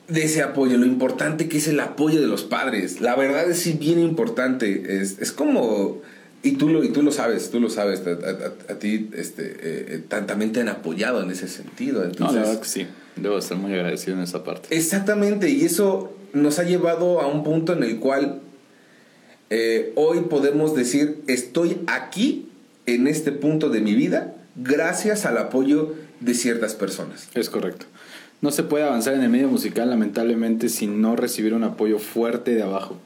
de ese apoyo, lo importante que es el apoyo de los padres. La verdad es sí bien importante. Es, es como, y tú, lo, y tú lo sabes, tú lo sabes, a, ti este, eh, eh también te han apoyado en ese sentido. Entonces, no, la verdad que sí, debo estar muy agradecido en esa parte. Exactamente, y eso nos ha llevado a un punto en el cual eh, hoy podemos decir, estoy aquí, en este punto de mi vida, gracias al apoyo de ciertas personas. Es correcto. No se puede avanzar en el medio musical, lamentablemente, sin no recibir un apoyo fuerte de abajo.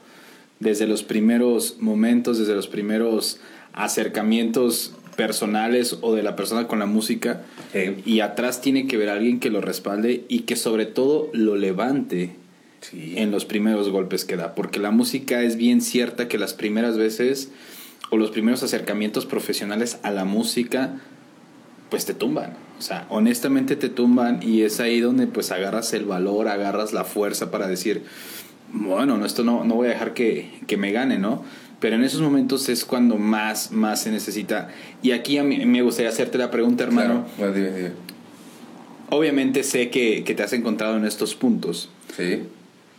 Desde los primeros momentos, desde los primeros acercamientos personales o de la persona con la música. Y atrás tiene que ver alguien que lo respalde y que sobre todo lo levante en los primeros golpes que da, porque la música es bien cierta que las primeras veces o los primeros acercamientos profesionales a la música pues te tumban, o sea, honestamente te tumban y es ahí donde pues agarras el valor, agarras la fuerza para decir, bueno, no, esto no, no voy a dejar que, que me gane, ¿no? Pero en esos momentos es cuando más, más se necesita. Y aquí a mí me gustaría hacerte la pregunta, hermano. Obviamente sé que, que te has encontrado en estos puntos. Sí.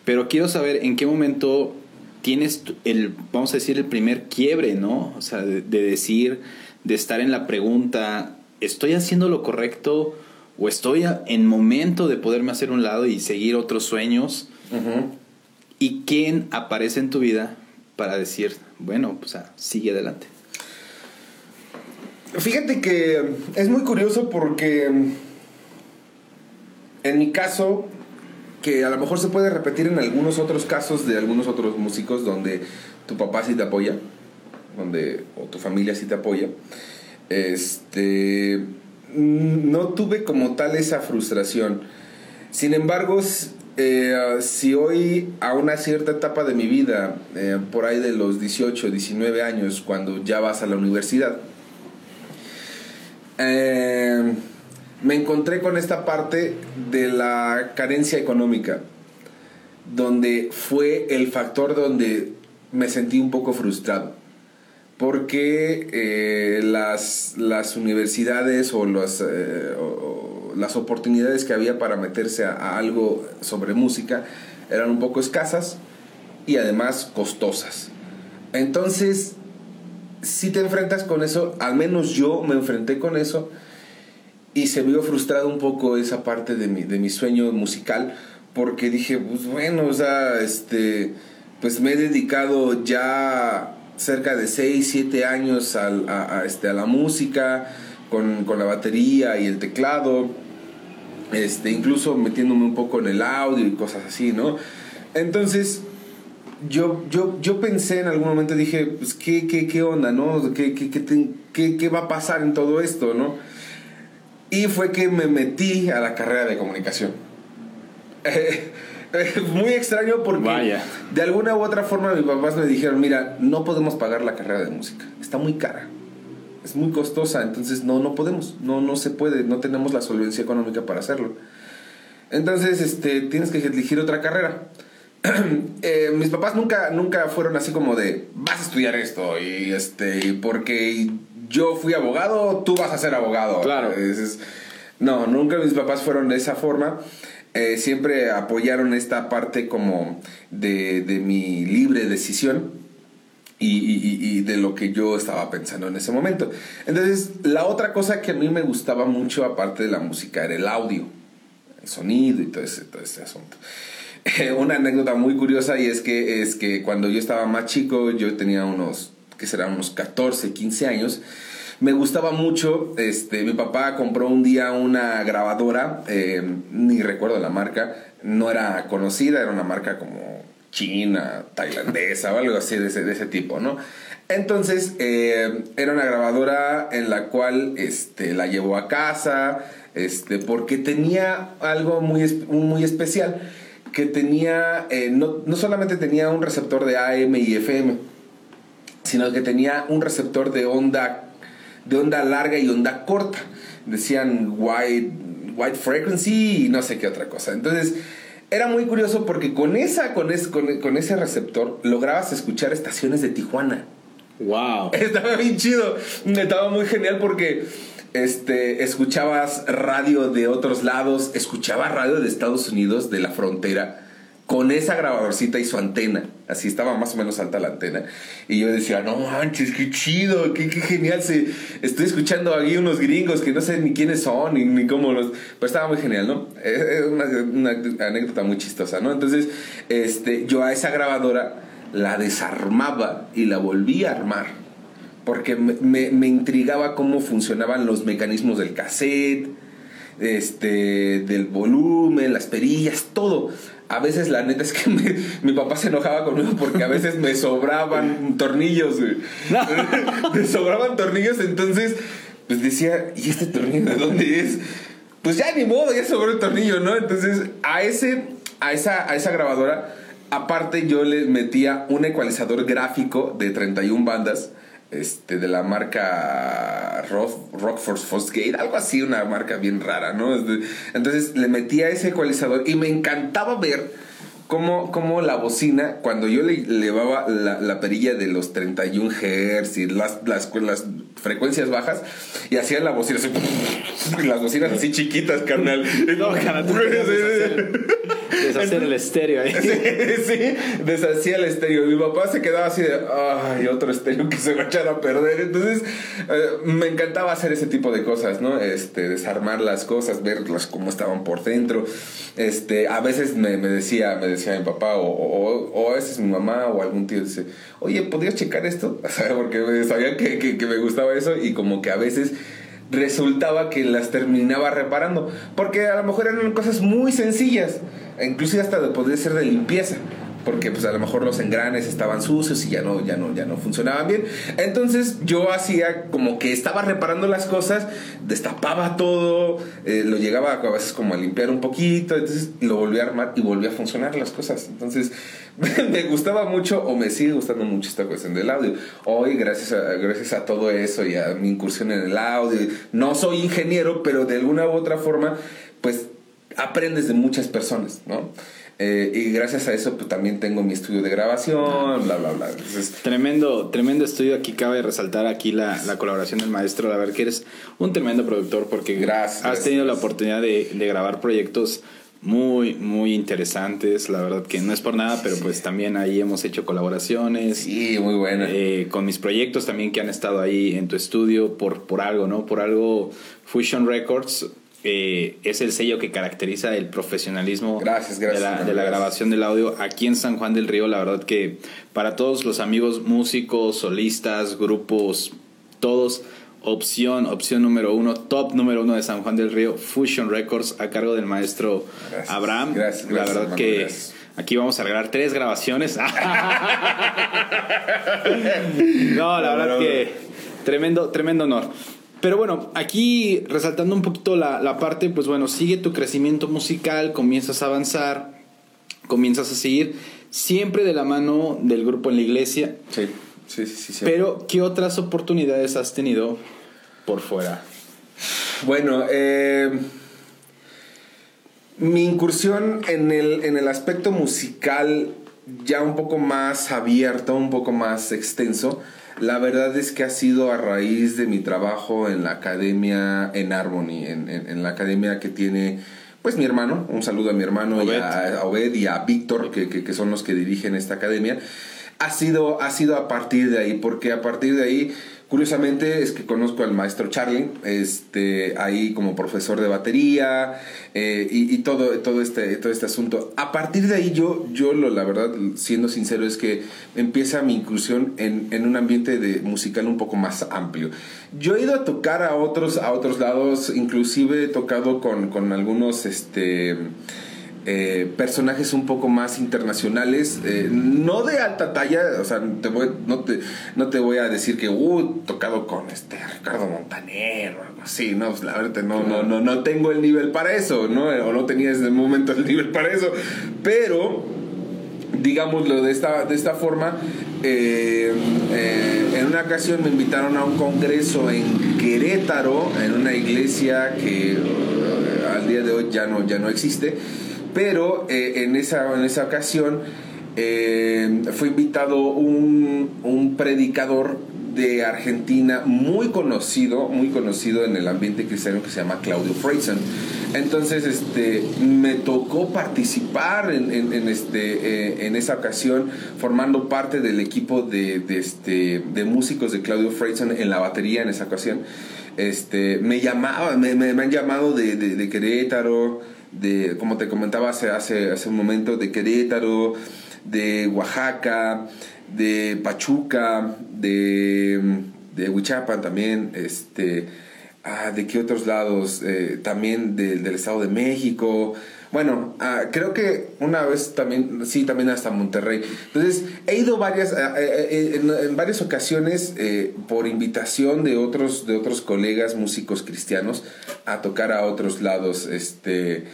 Pero quiero saber en qué momento tienes el, vamos a decir, el primer quiebre, ¿no? O sea, de, decir, de estar en la pregunta, ¿estoy haciendo lo correcto? ¿O estoy en momento de poderme hacer un lado y seguir otros sueños? ¿Y quién aparece en tu vida para decir, bueno, pues sigue adelante? Fíjate que es muy curioso porque en mi caso que a lo mejor se puede repetir en algunos otros casos de algunos otros músicos donde tu papá sí te apoya, donde o tu familia sí te apoya. Este no tuve como tal esa frustración. Sin embargo, eh, si hoy a una cierta etapa de mi vida, eh, por ahí de los 18, 19 años, cuando ya vas a la universidad, eh, me encontré con esta parte de la carencia económica, donde fue el factor donde me sentí un poco frustrado. Porque eh, las, las, universidades o, los, eh, las oportunidades que había para meterse a, algo sobre música eran un poco escasas y además costosas. Entonces, si te enfrentas con eso, al menos yo me enfrenté con eso y se vio frustrado un poco esa parte de mi, de mi sueño musical porque dije, pues bueno, o sea, este, pues me he dedicado ya cerca de 6, 7 años a, este, a la música, con, la batería y el teclado, este, incluso metiéndome un poco en el audio y cosas así, ¿no? Entonces, yo, yo, yo pensé en algún momento, dije, pues, ¿qué, qué, qué onda, no? ¿Qué, qué, qué, qué va a pasar en todo esto, no? Y fue que me metí a la carrera de comunicación. muy extraño porque de alguna u otra forma mis papás me dijeron, mira, no podemos pagar la carrera de música, está muy cara, es muy costosa, entonces no, no podemos, no, no se puede, no tenemos la solvencia económica para hacerlo. Entonces, este, tienes que elegir otra carrera. Eh, mis papás nunca, nunca fueron así como de, vas a estudiar esto, y este, porque yo fui abogado, tú vas a ser abogado. Claro. no, nunca mis papás fueron de esa forma. Eh, siempre apoyaron esta parte como de, de mi libre decisión y, y, de lo que yo estaba pensando en ese momento. Entonces, la otra cosa que a mí me gustaba mucho, aparte de la música, era el audio, el sonido y todo ese, todo ese asunto. una anécdota muy curiosa y es que, es que cuando yo estaba más chico, yo tenía unos, que serán unos 14, 15 años, me gustaba mucho, este, mi papá compró un día una grabadora, eh, ni recuerdo la marca, no era conocida, era una marca como china, tailandesa o algo así de ese, de ese tipo, ¿no? Entonces, eh, era una grabadora en la cual este, la llevó a casa, este, porque tenía algo muy, muy especial, que tenía, eh, no, no solamente tenía un receptor de AM y FM, sino que tenía un receptor de onda de onda larga y onda corta. Decían wide, wide frequency y no sé qué otra cosa. Entonces, era muy curioso porque con, esa, con, con, ese receptor lograbas escuchar estaciones de Tijuana. ¡Wow! Estaba bien chido. Estaba muy genial porque este, escuchabas radio de otros lados, escuchabas radio de Estados Unidos, de la frontera con esa grabadorcita y su antena. Así estaba más o menos alta la antena. Y yo decía, no manches, qué chido, qué, qué genial. Se, estoy escuchando aquí unos gringos que no sé ni quiénes son ni, ni cómo los. Pero estaba muy genial, ¿no? Es una, una, anécdota muy chistosa, ¿no? Entonces, este, yo a esa grabadora la desarmaba y la volví a armar. Porque me, me, me intrigaba cómo funcionaban los mecanismos del cassette, este, del volumen, las perillas, todo a veces la neta es que mi papá se enojaba conmigo porque a veces me sobraban tornillos, me sobraban tornillos, entonces pues decía, ¿y este tornillo de dónde es? Pues ya ni modo, ya sobró el tornillo, ¿no? Entonces a, ese, a, esa, a esa grabadora, aparte yo le metía un ecualizador gráfico de 31 bandas este, de la marca Rock, Rockford Fosgate, algo así, una marca bien rara, ¿no? Entonces le metía ese ecualizador y me encantaba ver cómo, cómo la bocina, cuando yo le llevaba la, la, perilla de los 31 Hz y las, las, las frecuencias bajas, y hacía la bocina así, las bocinas así chiquitas, carnal. No, carnal, deshacer el estéreo ahí. Sí, deshacía el estéreo. Mi papá se quedaba así de, ay, otro estéreo que se va a echar a perder. Entonces, eh, me encantaba hacer ese tipo de cosas, ¿no? Este, desarmar las cosas, verlas cómo estaban por dentro. Este, a veces me, decía, me decía mi papá, o, o, a veces mi mamá o algún tío dice, oye, ¿podrías checar esto? Porque sabía que, que, que me gustaba eso y como que a veces resultaba que las terminaba reparando. Porque a lo mejor eran cosas muy sencillas, inclusive hasta podría ser de limpieza porque pues a lo mejor los engranes estaban sucios y ya no, ya no, ya no funcionaban bien. Entonces yo hacía como que estaba reparando las cosas, destapaba todo, eh, lo llegaba a veces como a limpiar un poquito, entonces lo volví a armar y volví a funcionar las cosas. Entonces me gustaba mucho o me sigue gustando mucho esta cuestión del audio. Hoy gracias a, gracias a todo eso y a mi incursión en el audio, no soy ingeniero, pero de alguna u otra forma pues aprendes de muchas personas, ¿no? Eh, y gracias a eso pues, también tengo mi estudio de grabación, bla, bla, bla. tremendo, tremendo estudio. Aquí cabe resaltar aquí la, la, colaboración del maestro. A ver, que eres un tremendo productor porque gracias, has tenido la oportunidad de, de grabar proyectos muy, muy interesantes. La verdad que no es por nada, pero pues también ahí hemos hecho colaboraciones. Sí, muy buena. Eh, con mis proyectos también que han estado ahí en tu estudio por, por algo, ¿no? Por algo Fusion Records. Eh, es el sello que caracteriza el profesionalismo gracias, gracias, de, la, de la grabación del audio aquí en San Juan del Río. La verdad que para todos los amigos músicos, solistas, grupos, todos opción, opción número uno, top número uno de San Juan del Río, Fusion Records, a cargo del maestro Abraham. Gracias, La verdad que aquí vamos a regalar tres grabaciones. no, la verdad que tremendo, tremendo honor. Pero bueno, aquí resaltando un poquito la, la parte, pues bueno, sigue tu crecimiento musical, comienzas a avanzar, comienzas a seguir siempre de la mano del grupo en la iglesia. Sí. Sí, sí, sí, Pero, ¿qué otras oportunidades has tenido por fuera? Bueno, eh, mi incursión en el, en el aspecto musical ya un poco más abierto, un poco más extenso, la verdad es que ha sido a raíz de mi trabajo en la academia en Harmony, en, en, la academia que tiene pues mi hermano, un saludo a mi hermano y a, Obed y a Víctor, que, que, que son los que dirigen esta academia. Ha sido, ha sido a partir de ahí, porque a partir de ahí, curiosamente, es que conozco al maestro Charlie, este, ahí como profesor de batería eh, y, todo, todo, este, todo este asunto. A partir de ahí, yo, yo lo, la verdad, siendo sincero, es que empieza mi incursión en, en un ambiente de musical un poco más amplio. Yo he ido a tocar a otros, a otros lados, inclusive he tocado con, con algunos, este eh, personajes un poco más internacionales, eh, no de alta talla, o sea, te voy, no, te, no te voy a decir que, uh, tocado con este Ricardo Montaner o algo así, no, pues, la verdad, no, no, no, no tengo el nivel para eso, ¿no? O no tenía desde el momento el nivel para eso, pero, digámoslo de esta, de esta forma, eh, en una ocasión me invitaron a un congreso en Querétaro, en una iglesia que al día de hoy ya no, ya no existe, pero eh, en, esa, en esa ocasión eh, fue invitado un, un, predicador de Argentina muy conocido, muy conocido en el ambiente cristiano que se llama Claudio Freyson. Entonces, este, me tocó participar en, este, eh, en esa ocasión, formando parte del equipo de, este, de músicos de Claudio Freyson en la batería en esa ocasión. Este, me llamaban, me, me, han llamado de, de Querétaro, de, como te comentaba hace, hace, hace un momento, de Querétaro, de Oaxaca, de Pachuca, de, de Huichapan también, este, ah, de qué otros lados, eh, también del Estado de México. Bueno, ah, creo que una vez también, sí, también hasta Monterrey. Entonces, he ido varias, eh, eh, en, en, varias ocasiones por invitación de otros, de otros colegas músicos cristianos a tocar a otros lados, este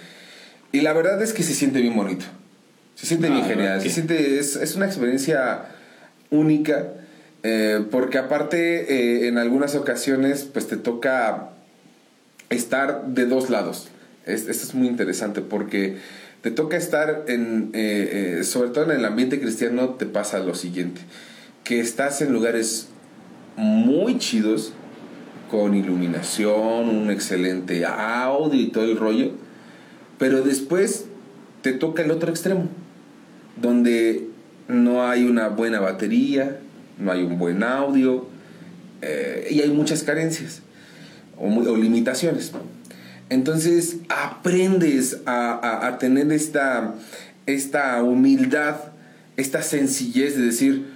y la verdad es que se siente bien bonito. Se siente bien genial. Se siente, es, es, una experiencia única. Eh, porque aparte, en algunas ocasiones, pues te toca estar de dos lados. Esto es muy interesante porque te toca estar en, eh, sobre todo en el ambiente cristiano, te pasa lo siguiente, que estás en lugares muy chidos, con iluminación, un excelente audio y todo el rollo, pero después te toca el otro extremo, donde no hay una buena batería, no hay un buen audio eh, y hay muchas carencias o limitaciones. Entonces aprendes a, a, tener esta, esta humildad, esta sencillez de decir,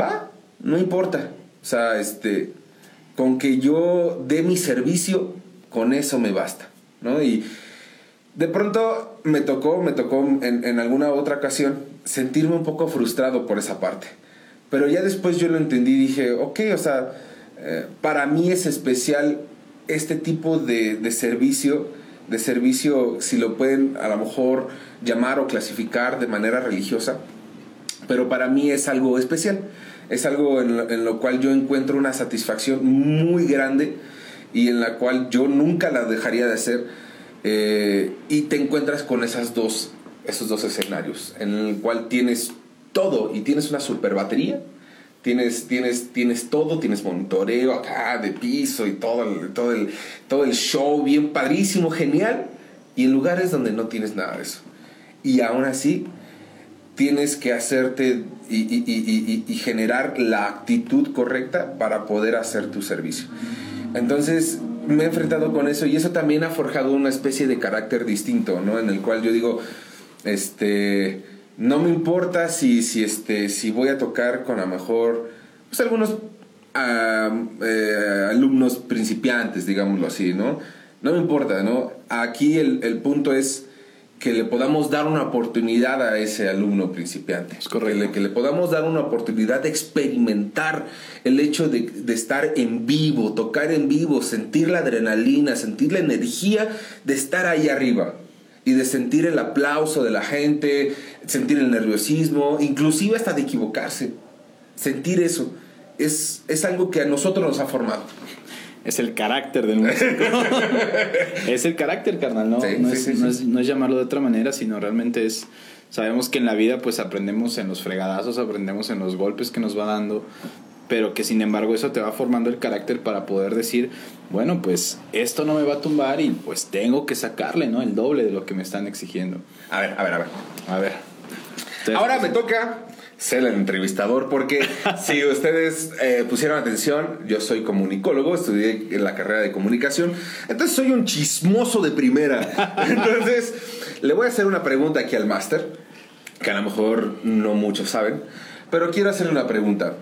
va, no importa. O sea, este, con que yo dé mi servicio, con eso me basta. ¿no? Y, de pronto me tocó, me tocó en, en, alguna otra ocasión sentirme un poco frustrado por esa parte. Pero ya después yo lo entendí y dije, ok, o sea, eh, para mí es especial este tipo de, de, servicio, de servicio, si lo pueden a lo mejor llamar o clasificar de manera religiosa, pero para mí es algo especial, es algo en lo, cual yo encuentro una satisfacción muy grande y en la cual yo nunca la dejaría de hacer eh, y te encuentras con esas dos esos dos escenarios, en el cual tienes todo y tienes una super batería. Tienes, tienes, tienes todo, tienes monitoreo acá de piso y todo el, todo, el, todo el show bien padrísimo, genial. Y en lugares donde no tienes nada de eso. Y aún así, tienes que hacerte y, y, y, y, generar la actitud correcta para poder hacer tu servicio. Entonces me he enfrentado con eso y eso también ha forjado una especie de carácter distinto, ¿no? En el cual yo digo, este, no me importa si, si, este, si voy a tocar con a lo mejor, pues algunos eh, alumnos principiantes, digámoslo así, ¿no? No me importa, ¿no? Aquí el, el punto es que le podamos dar una oportunidad a ese alumno principiante. Es correcto. Que le, podamos dar una oportunidad de experimentar el hecho de, de, estar en vivo, tocar en vivo, sentir la adrenalina, sentir la energía de estar ahí arriba y de sentir el aplauso de la gente, sentir el nerviosismo, inclusive hasta de equivocarse. Sentir eso es, es algo que a nosotros nos ha formado es el carácter del músico. es el carácter, carnal, ¿no? no, es, llamarlo de otra manera, sino realmente es... Sabemos que en la vida pues aprendemos en los fregadazos, aprendemos en los golpes que nos va dando, pero que sin embargo eso te va formando el carácter para poder decir, bueno, pues esto no me va a tumbar y pues tengo que sacarle, ¿no? El doble de lo que me están exigiendo. A ver, a ver, a ver. A ver. Ahora me toca ser el entrevistador, porque si ustedes eh, pusieron atención, yo soy comunicólogo, estudié en la carrera de comunicación, entonces soy un chismoso de primera. Entonces, le voy a hacer una pregunta aquí al máster, que a lo mejor no muchos saben, pero quiero hacerle una pregunta.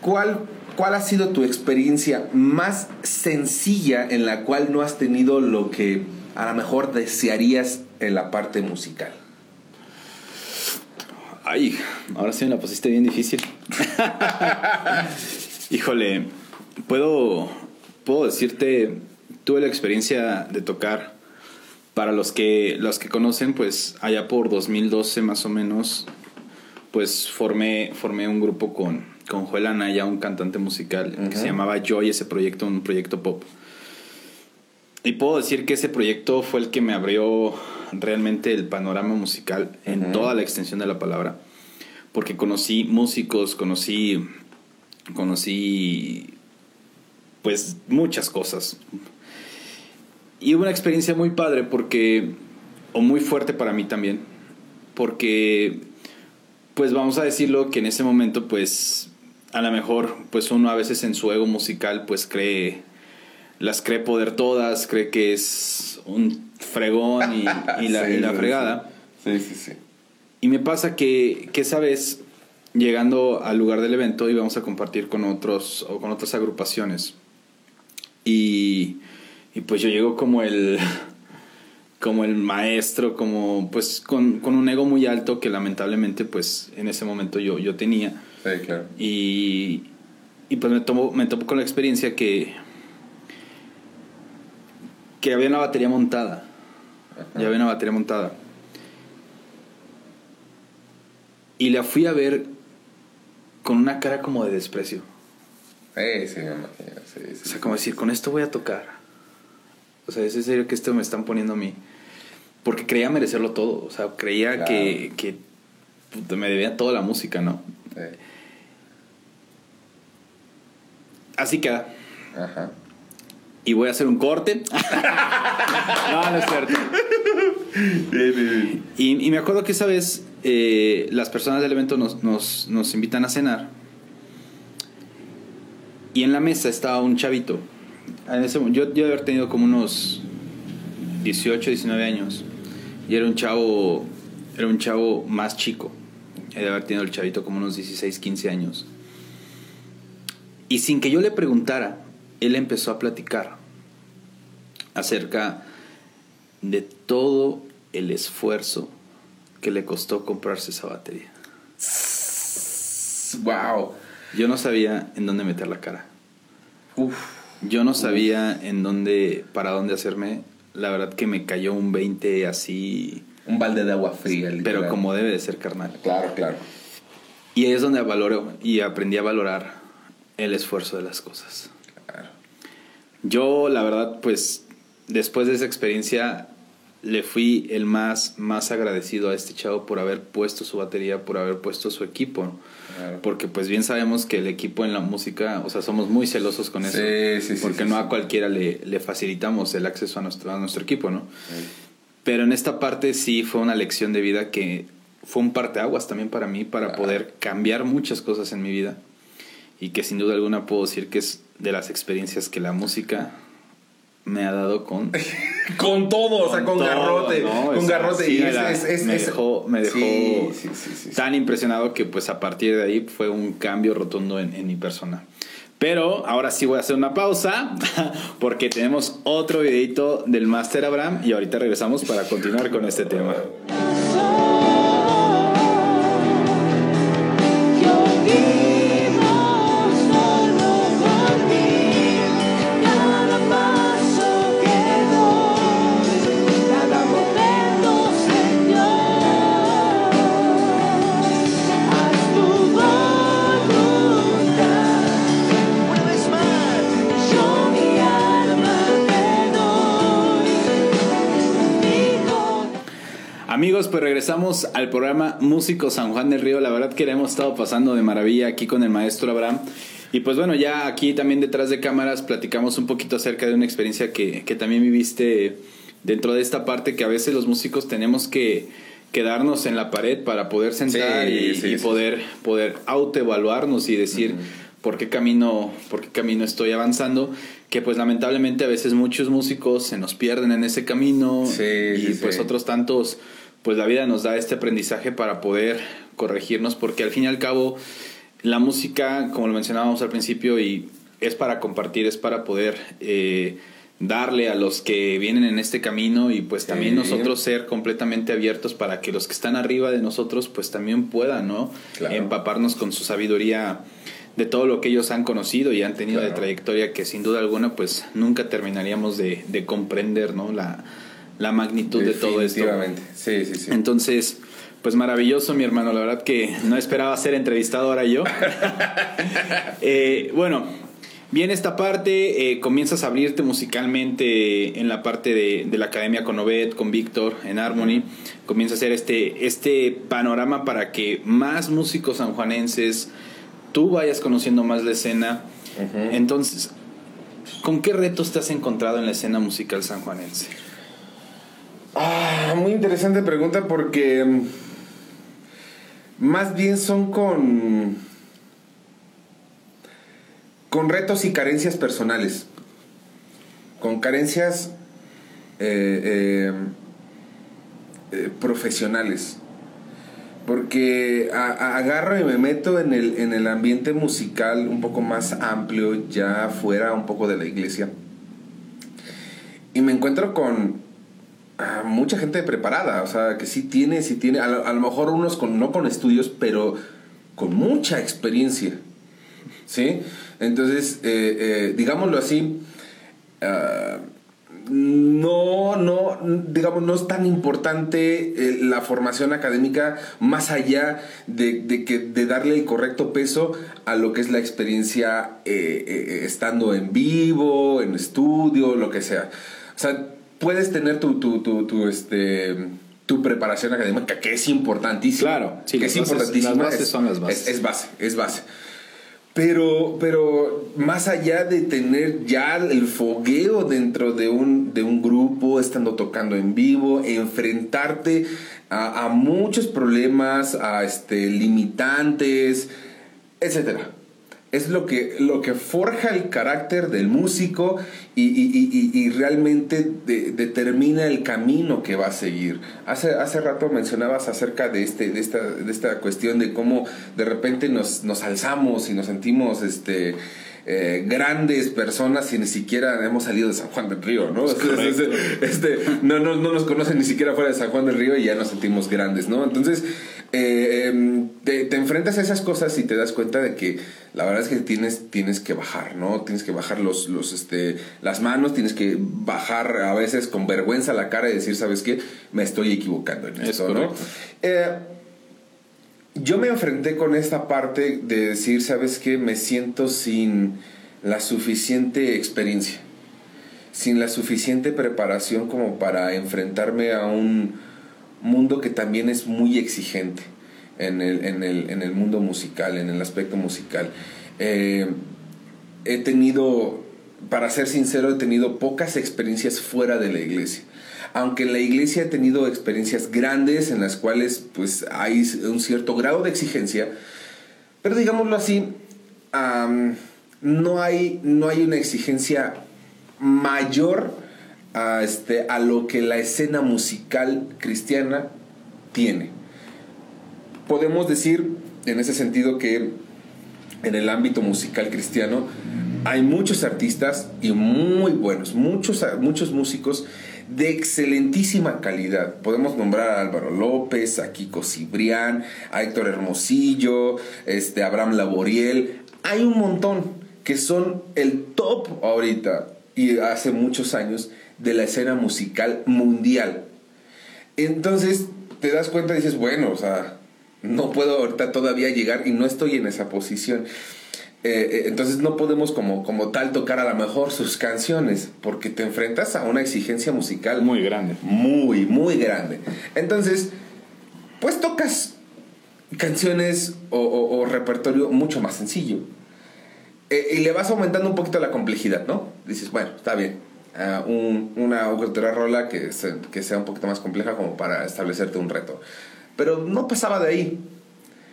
¿Cuál, ¿Cuál ha sido tu experiencia más sencilla en la cual no has tenido lo que a lo mejor desearías en la parte musical? Ay, ahora sí me la pusiste bien difícil. Híjole, puedo, puedo decirte, tuve la experiencia de tocar. Para los que, los que conocen, pues allá por 2012 más o menos, pues formé, formé un grupo con, con Joel Anaya, un cantante musical, que se llamaba Joy, ese proyecto, un proyecto pop. Y puedo decir que ese proyecto fue el que me abrió realmente el panorama musical en toda la extensión de la palabra. Porque conocí músicos, conocí, conocí pues muchas cosas. Y hubo una experiencia muy padre porque, o muy fuerte para mí también, porque, pues vamos a decirlo que en ese momento, pues, a lo mejor, pues uno a veces en su ego musical, pues cree, las cree poder todas, cree que es un fregón y, la, fregada. Sí, sí, sí. Y me pasa que, que esa vez, llegando al lugar del evento, íbamos a compartir con, otros, o con otras agrupaciones. Y, y pues yo llego como el, como el maestro, como pues con, con, un ego muy alto que lamentablemente pues en ese momento yo, yo tenía. Sí, claro. Y, y pues me tomo, me topo con la experiencia que, que había una batería montada. Ya había una batería montada. Y la fui a ver con una cara como de desprecio. Sí, sí, me imagino. Sí, O sea, como decir, con esto voy a tocar. O sea, es en serio que esto me están poniendo a mí. Porque creía merecerlo todo. O sea, creía que, que me debía toda la música, ¿no? Sí. Así queda. Ajá y voy a hacer un corte. no, no es cierto. Y, y, me acuerdo que esa vez eh, las personas del evento nos, nos, nos, invitan a cenar. Y en la mesa estaba un chavito. En ese, yo, yo haber tenido como unos 18, 19 años. Y era un chavo, era un chavo más chico. He de haber tenido el chavito como unos 16, 15 años. Y sin que yo le preguntara, él empezó a platicar acerca de todo el esfuerzo que le costó comprarse esa batería. Wow. Yo no sabía en dónde meter la cara. Uf. Yo no sabía en dónde, para dónde hacerme. La verdad que me cayó un 20 así. Un balde de agua fría. Pero como debe de ser carnal. Claro, claro. Y ahí es donde valoro y aprendí a valorar el esfuerzo de las cosas. Claro. Yo, la verdad, pues después de esa experiencia le fui el más, más agradecido a este chavo por haber puesto su batería, por haber puesto su equipo. Porque pues bien sabemos que el equipo en la música, o sea, somos muy celosos con eso. Sí, sí, porque no a cualquiera le, le, facilitamos el acceso a nuestro, a nuestro equipo, ¿no? Pero en esta parte sí fue una lección de vida que fue un parteaguas también para mí, para poder cambiar muchas cosas en mi vida. Y que sin duda alguna puedo decir que es de las experiencias que la música me ha dado con con todo, o sea, con garrote, con garrote me dejó, me dejó tan impresionado que pues a partir de ahí fue un cambio rotundo en, en mi persona. Pero ahora sí voy a hacer una pausa porque tenemos otro videito del Master Abraham y ahorita regresamos para continuar con este tema. Amigos, pues regresamos al programa Músico San Juan del Río. La verdad que le hemos estado pasando de maravilla aquí con el maestro Abraham. Y pues bueno, ya aquí también detrás de cámaras platicamos un poquito acerca de una experiencia que, que también viviste dentro de esta parte que a veces los músicos tenemos que quedarnos en la pared para poder sentar y, poder, poder autoevaluarnos y decir por qué camino, por qué camino estoy avanzando que pues lamentablemente a veces muchos músicos se nos pierden en ese camino y pues otros tantos pues la vida nos da este aprendizaje para poder corregirnos, porque al fin y al cabo la música, como lo mencionábamos al principio, y es para compartir, es para poder eh, darle a los que vienen en este camino y pues también nosotros ser completamente abiertos para que los que están arriba de nosotros pues también puedan, ¿no? Empaparnos con su sabiduría de todo lo que ellos han conocido y han tenido de trayectoria que sin duda alguna pues nunca terminaríamos de, de comprender, ¿no? La, la magnitud de todo esto. Sí, sí, sí. Entonces, pues maravilloso, mi hermano. La verdad que no esperaba ser entrevistado ahora yo. Eh, bueno, bien esta parte, eh, comienzas a abrirte musicalmente en la parte de, de la academia con Obed, con Víctor, en Harmony. Comienza a hacer este, este panorama para que más músicos sanjuanenses, tú vayas conociendo más la escena. Entonces, ¿con qué retos te has encontrado en la escena musical sanjuanense? Ah, muy interesante pregunta porque mm, más bien son con con retos y carencias personales, con carencias eh, eh, eh, profesionales. Porque agarro y me meto en el, en el ambiente musical un poco más amplio, ya fuera un poco de la iglesia. Y me encuentro con, mucha gente preparada, o sea, que sí tiene, sí tiene, a, lo mejor unos con, no con estudios, pero con mucha experiencia, ¿sí? Entonces, eh, eh, digámoslo así, ah, no, no, digamos, no es tan importante eh, la formación académica más allá de, que, de darle el correcto peso a lo que es la experiencia estando en vivo, en estudio, lo que sea. O sea, puedes tener tu, tu, tu, tu, este, tu preparación académica, que es importantísima. Claro, sí, que es importantísima. Las bases son las bases. Es, base, es base. Pero, pero más allá de tener ya el fogueo dentro de un, de un grupo, estando tocando en vivo, enfrentarte a, a muchos problemas, a este, limitantes, etcétera es lo que, lo que forja el carácter del músico y, realmente determina el camino que va a seguir. Hace, hace rato mencionabas acerca de, este, de, esta, de esta cuestión de cómo de repente nos, nos alzamos y nos sentimos este, eh, grandes personas y ni siquiera hemos salido de San Juan del Río, ¿no? Este, no, no, no, nos conocen ni siquiera fuera de San Juan del Río y ya nos sentimos grandes, ¿no? Entonces, eh, em, te, enfrentas a esas cosas y te das cuenta de que la verdad es que tienes, tienes que bajar, ¿no? Tienes que bajar los, los, este, las manos, tienes que bajar a veces con vergüenza la cara y decir, ¿sabes qué? Me estoy equivocando en esto, ¿no? Eh, yo me enfrenté con esta parte de decir, ¿sabes qué? Me siento sin la suficiente experiencia. sin la suficiente preparación como para enfrentarme a un mundo que también es muy exigente en el, en el, en el mundo musical, en el aspecto musical. Eh, he tenido, para ser sincero, he tenido pocas experiencias fuera de la iglesia. Aunque en la iglesia he tenido experiencias grandes en las cuales pues hay un cierto grado de exigencia, pero digámoslo así, no, hay, no hay una exigencia mayor a, este, a lo que la escena musical cristiana tiene. Podemos decir en ese sentido que en el ámbito musical cristiano hay muchos artistas y muy buenos, muchos, muchos músicos de excelentísima calidad. Podemos nombrar a Álvaro López, a Kiko Cibrián, a Héctor Hermosillo, este, Abraham Laboriel. Hay un montón que son el top ahorita y hace muchos años de la escena musical mundial. Entonces te das cuenta y dices, bueno, o sea, no puedo ahorita todavía llegar y no estoy en esa posición. Eh, eh, entonces no podemos como, como tal tocar a lo mejor sus canciones, porque te enfrentas a una exigencia musical muy grande. Muy, muy grande. Entonces, pues tocas canciones o, repertorio mucho más sencillo. Eh, y le vas aumentando un poquito la complejidad, ¿no? Dices, bueno, está bien. Ah, una otra rola que, que sea un poquito más compleja como para establecerte un reto. Pero no pasaba de ahí.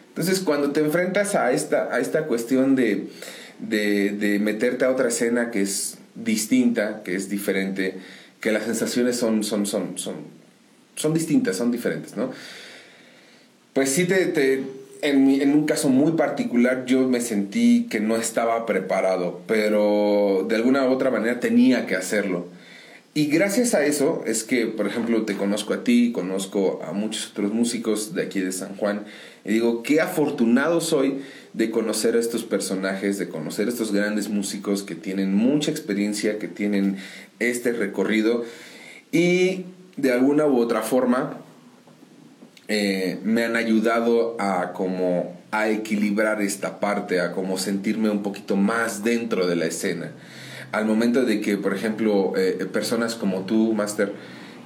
Entonces, cuando te enfrentas a esta, a esta cuestión de, de, meterte a otra escena que es distinta, que es diferente, que las sensaciones son, son, son, son, son distintas, son diferentes, ¿no? Pues sí, te en, un caso muy particular yo me sentí que no estaba preparado, pero de alguna u otra manera tenía que hacerlo. Y gracias a eso es que, por ejemplo, te conozco a ti, conozco a muchos otros músicos de aquí de San Juan, y digo, qué afortunado soy de conocer a estos personajes, de conocer a estos grandes músicos que tienen mucha experiencia, que tienen este recorrido, y de alguna u otra forma eh, me han ayudado a como a equilibrar esta parte, a como sentirme un poquito más dentro de la escena. Al momento de que, por ejemplo, eh, personas como tú, Master,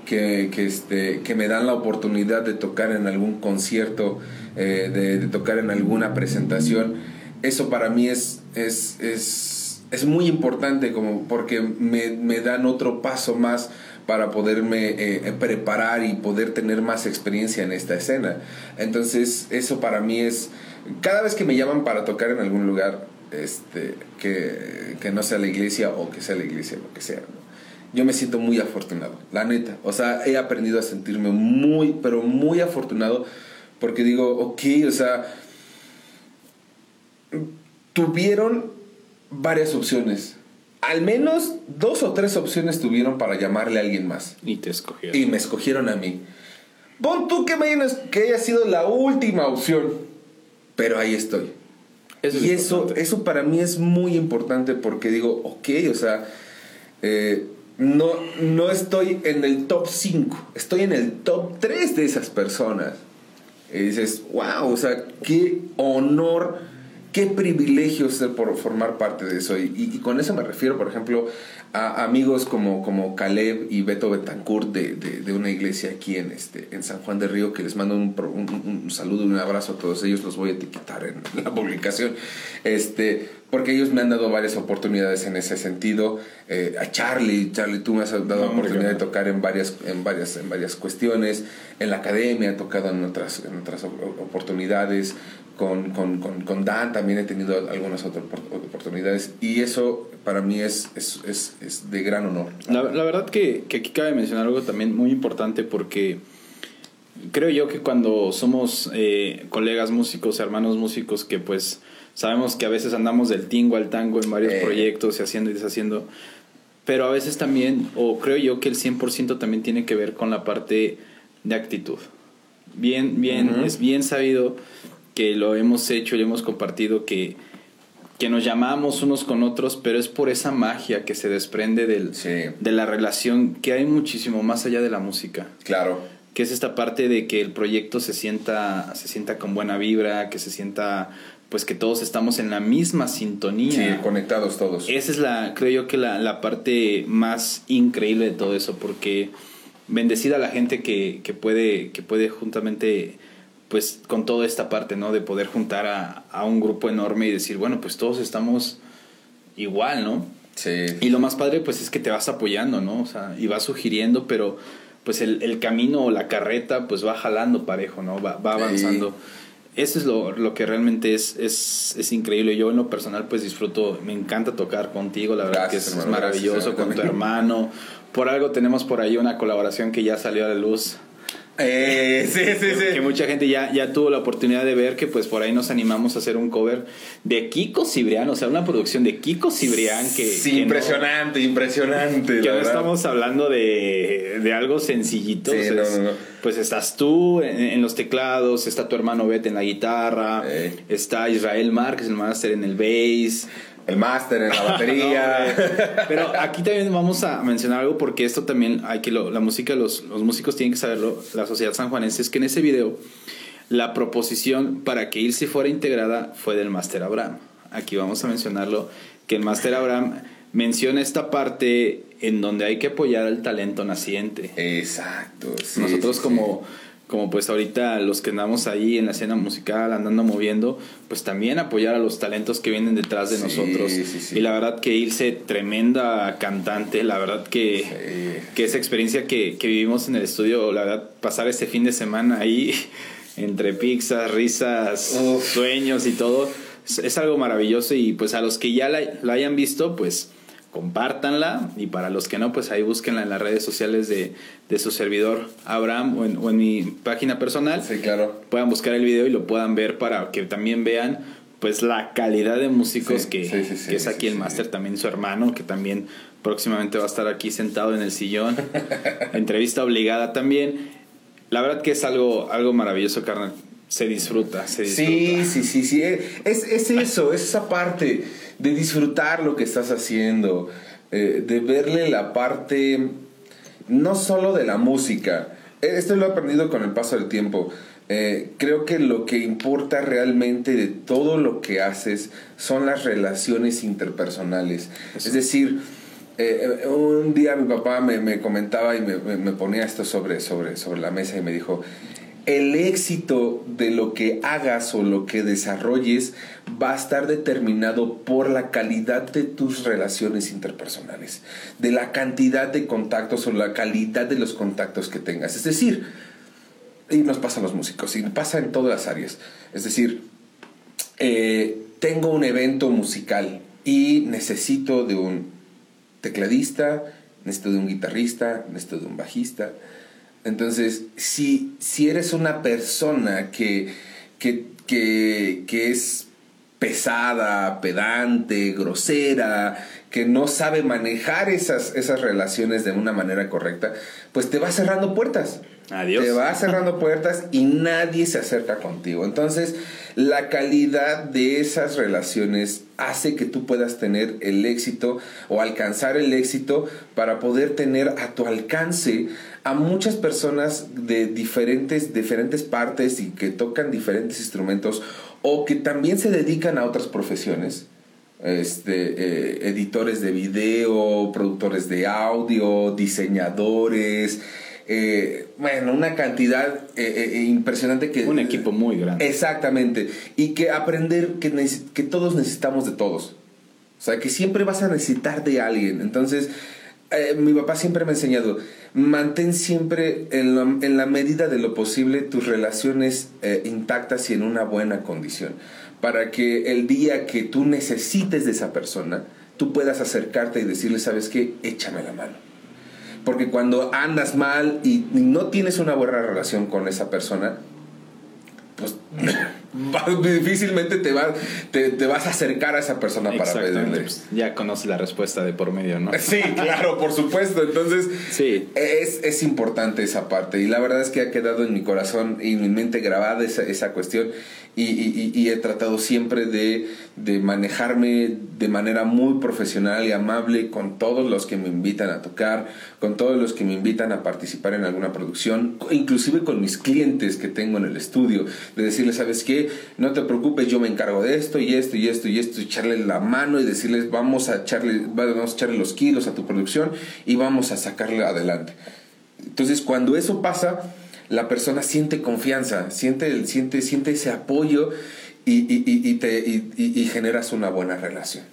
que, que, este, que me dan la oportunidad de tocar en algún concierto, eh, de, tocar en alguna presentación, eso para mí es, es, es, es muy importante como porque me, me, dan otro paso más para poderme eh, preparar y poder tener más experiencia en esta escena. Entonces, eso para mí es, cada vez que me llaman para tocar en algún lugar, este, que, no sea la iglesia o que sea la iglesia, lo que sea. Yo me siento muy afortunado, la neta. O sea, he aprendido a sentirme muy, pero muy afortunado porque digo, ok, o sea, tuvieron varias opciones. Al menos dos o tres opciones tuvieron para llamarle a alguien más. Y te escogieron. Y me escogieron a mí. Pon tú que, me, que haya sido la última opción. Pero ahí estoy y eso, eso para mí es muy importante porque digo, ok, o sea, eh, no, no estoy en el top 5, estoy en el top 3 de esas personas. Y dices, wow, o sea, qué honor, qué privilegio ser por formar parte de eso. Y, y, con eso me refiero, por ejemplo, a amigos como, como Caleb y Beto Betancourt de, de, una iglesia aquí en, este, en San Juan de Río, que les mando un, un, saludo y un abrazo a todos ellos, los voy a etiquetar en la publicación, este, porque ellos me han dado varias oportunidades en ese sentido. Eh, a Charlie, Charlie, tú me has dado la oportunidad de tocar en varias, en, varias, en varias cuestiones, en la academia he tocado en otras, en otras oportunidades, con, con, con, con Dan también he tenido algunas otras oportunidades y eso para mí es, es, es, es de gran honor. La, la verdad que, que, aquí cabe mencionar algo también muy importante porque creo yo que cuando somos eh, colegas músicos, hermanos músicos, que pues sabemos que a veces andamos del tingo al tango en varios eh. proyectos y haciendo y deshaciendo, pero a veces también, o creo yo que el 100% también tiene que ver con la parte de actitud. Bien, bien, es bien sabido que lo hemos hecho y hemos compartido que que nos llamamos unos con otros, pero es por esa magia que se desprende del, de la relación que hay muchísimo más allá de la música. Claro. Que es esta parte de que el proyecto se sienta, se sienta con buena vibra, que se sienta pues que todos estamos en la misma sintonía. Sí, conectados todos. Esa es la, creo yo que la, la parte más increíble de todo eso, porque bendecida la gente que, que puede, que puede juntamente, pues con toda esta parte, ¿no? De poder juntar a, a un grupo enorme y decir, bueno, pues todos estamos igual, ¿no? Sí. Y lo más padre, pues es que te vas apoyando, ¿no? O sea, y vas sugiriendo, pero pues el, el camino o la carreta, pues va jalando parejo, ¿no? Va, va avanzando. Eso es lo, lo que realmente es, es, es, increíble. Yo en lo personal pues disfruto, me encanta tocar contigo, la verdad Gracias, que es, hermano, maravilloso gracias, con tu hermano. Por algo tenemos por ahí una colaboración que ya salió a la luz. Eh, sí, sí, sí. Que mucha gente ya, ya tuvo la oportunidad de ver que pues por ahí nos animamos a hacer un cover de Kiko Cibrián, o sea, una producción de Kiko Cibrián que... Sí, que no- impresionante, impresionante. que no estamos hablando de, de algo sencillito. Sí, o sea, no, es- no, no. Pues estás tú en, en los teclados, está tu hermano Beth en la guitarra, Eh. está Israel Márquez, el máster en el bass. El máster en la batería. Pero aquí también vamos a mencionar algo porque esto también hay que lo- la música, los, los músicos tienen que saberlo, la sociedad sanjuanense, es que en ese video la proposición para que Ilse fuera integrada fue del máster Abraham. Aquí vamos a mencionarlo, que el máster Abraham menciona esta parte en donde hay que apoyar al talento naciente. Exacto. sí, Nosotros sí, como, como pues ahorita los que andamos ahí en la escena musical, andando moviendo, pues también apoyar a los talentos que vienen detrás de Sí, nosotros. sí, sí. Y la verdad que Ilse, tremenda cantante, la verdad que, que esa experiencia que, que vivimos en el estudio, la verdad, pasar ese fin de semana ahí, entre pizzas, risas, Uf. sueños y todo, es, es algo maravilloso y pues a los que ya la, la hayan visto, pues compártanla y para los que no, pues ahí búsquenla en las redes sociales de, de su servidor Abraham o en, o en mi página personal. Sí, claro. Puedan buscar el video y lo puedan ver para que también vean pues la calidad de músicos Sí, que, sí, sí, sí, que es aquí el máster, también su hermano, que también próximamente va a estar aquí sentado en el sillón. Entrevista obligada también. La verdad que es algo, algo maravilloso, carnal. Se disfruta, se disfruta. Sí, sí, sí, sí. Es, es eso, es esa parte de disfrutar lo que estás haciendo, eh, de verle la parte no solo de la música. Eh, Esto lo he aprendido con el paso del tiempo. Eh, creo que lo que importa realmente de todo lo que haces son las relaciones interpersonales. Es decir, eh, un día mi papá me, me comentaba y me ponía esto sobre, sobre, sobre la mesa y me dijo, el éxito de lo que hagas o lo que desarrolles va a estar determinado por la calidad de tus relaciones interpersonales, de la cantidad de contactos o la calidad de los contactos que tengas. Es decir, y nos pasa a los músicos, y pasa en todas las áreas. Es decir, eh, tengo un evento musical y necesito de un tecladista, necesito de un guitarrista, necesito de un bajista. Entonces, si, si eres una persona que, que, que, que es pesada, pedante, grosera, que no sabe manejar esas, esas relaciones de una manera correcta, pues te va cerrando puertas. Adiós. Te va cerrando puertas y nadie se acerca contigo. Entonces, la calidad de esas relaciones hace que tú puedas tener el éxito o alcanzar el éxito para poder tener a tu alcance a muchas personas de diferentes, diferentes partes y que tocan diferentes instrumentos o que también se dedican a otras profesiones este, eh, editores de video, productores de audio, diseñadores, eh, bueno, una cantidad eh, eh, impresionante que... Un equipo muy grande. Exactamente. Y que aprender que, que todos necesitamos de todos. O sea, que siempre vas a necesitar de alguien. Entonces, eh, mi papá siempre me ha enseñado, mantén siempre en la, en la medida de lo posible tus relaciones eh, intactas y en una buena condición. Para que el día que tú necesites de esa persona, tú puedas acercarte y decirle, ¿sabes qué? Échame la mano. Porque cuando andas mal y no tienes una buena relación con esa persona, pues va- difícilmente te, va, te, te vas a acercar a esa persona para pedirle. pues, ya conoces la respuesta de por medio, ¿no? Sí, claro, por supuesto. Entonces, Sí. es, es importante esa parte. Y la verdad es que ha quedado en mi corazón y en mi mente grabada esa, esa cuestión. y, he tratado siempre de, de, manejarme de manera muy profesional y amable con todos los que me invitan a tocar, con todos los que me invitan a participar en alguna producción, inclusive con mis clientes que tengo en el estudio, de decirles, ¿sabes qué? No te preocupes, yo me encargo de esto y esto y esto y esto, y echarle la mano y decirles, vamos a echarle, vamos a echarle los kilos a tu producción y vamos a sacarle adelante. Entonces, cuando eso pasa, la persona siente confianza, siente, siente, siente ese apoyo y, te, y, generas una buena relación.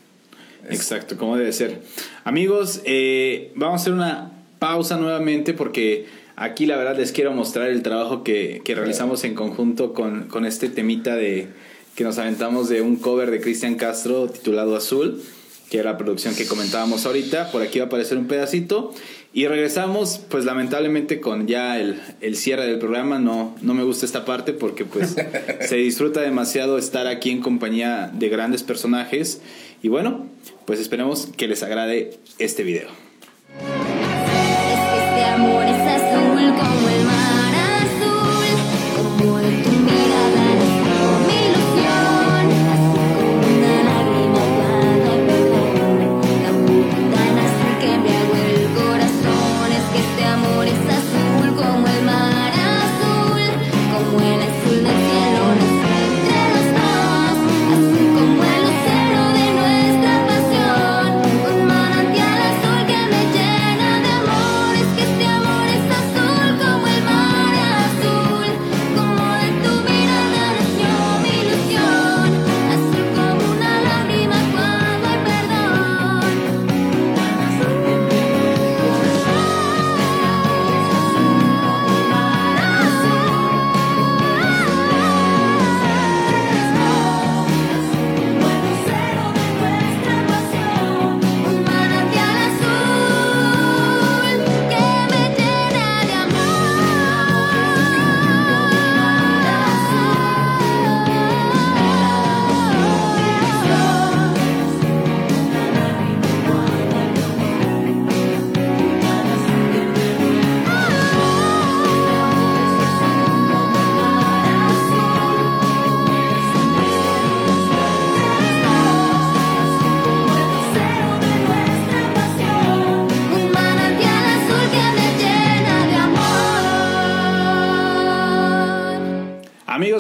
Exacto, como debe ser. Amigos, eh, vamos a hacer una pausa nuevamente porque aquí la verdad les quiero mostrar el trabajo que, que realizamos en conjunto con, con, este temita de que nos aventamos de un cover de Cristian Castro titulado Azul, que era la producción que comentábamos ahorita. Por aquí va a aparecer un pedacito. Y regresamos, pues lamentablemente con ya el, el, cierre del programa, no, no me gusta esta parte porque pues se disfruta demasiado estar aquí en compañía de grandes personajes y bueno, pues esperemos que les agrade este video. Este amor es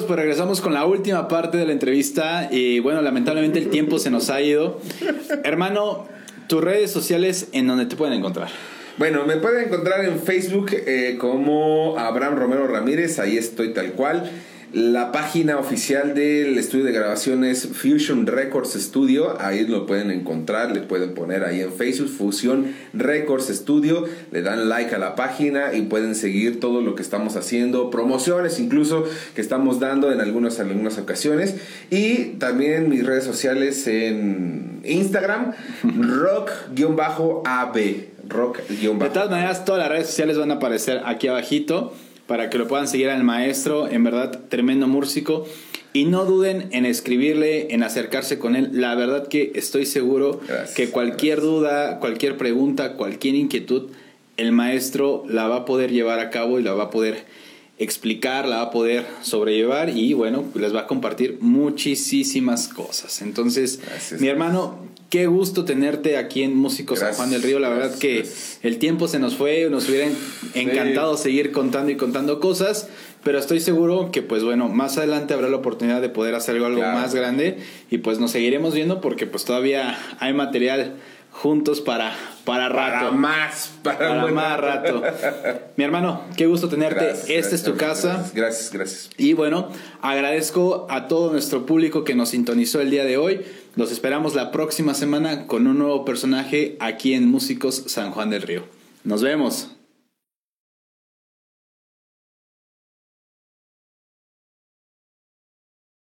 pues regresamos con la última parte de la entrevista y bueno, lamentablemente el tiempo se nos ha ido. Hermano, tus redes sociales en donde te pueden encontrar. Bueno, me pueden encontrar en Facebook eh, como Abraham Romero Ramírez, ahí estoy tal cual. La página oficial del estudio de grabación es Fusion Records Studio. Ahí lo pueden encontrar, le pueden poner ahí en Facebook Fusion Records Studio. Le dan like a la página y pueden seguir todo lo que estamos haciendo, promociones incluso que estamos dando en algunas, algunas ocasiones. Y también mis redes sociales en Instagram, rock-ab. Rock de todas maneras, todas las redes sociales van a aparecer aquí abajito para que lo puedan seguir al maestro, en verdad tremendo músico. Y no duden en escribirle, en acercarse con él. La verdad que estoy seguro que cualquier duda, cualquier pregunta, cualquier inquietud, el maestro la va a poder llevar a cabo y la va a poder explicar, la va a poder sobrellevar y bueno, les va a compartir muchísimas cosas. Entonces, mi hermano, Qué gusto tenerte aquí en Músicos San Juan del Río. La verdad que el tiempo se nos fue, nos hubiera encantado seguir contando y contando cosas, pero estoy seguro que pues bueno, más adelante habrá la oportunidad de poder hacer algo, más grande y pues nos seguiremos viendo porque pues todavía hay material juntos para, para rato. Para más, para, más rato. Mi hermano, qué gusto tenerte. Esta es tu casa. Gracias, gracias. Y bueno, agradezco a todo nuestro público que nos sintonizó el día de hoy. Los esperamos la próxima semana con un nuevo personaje aquí en Músicos San Juan del Río. Nos vemos.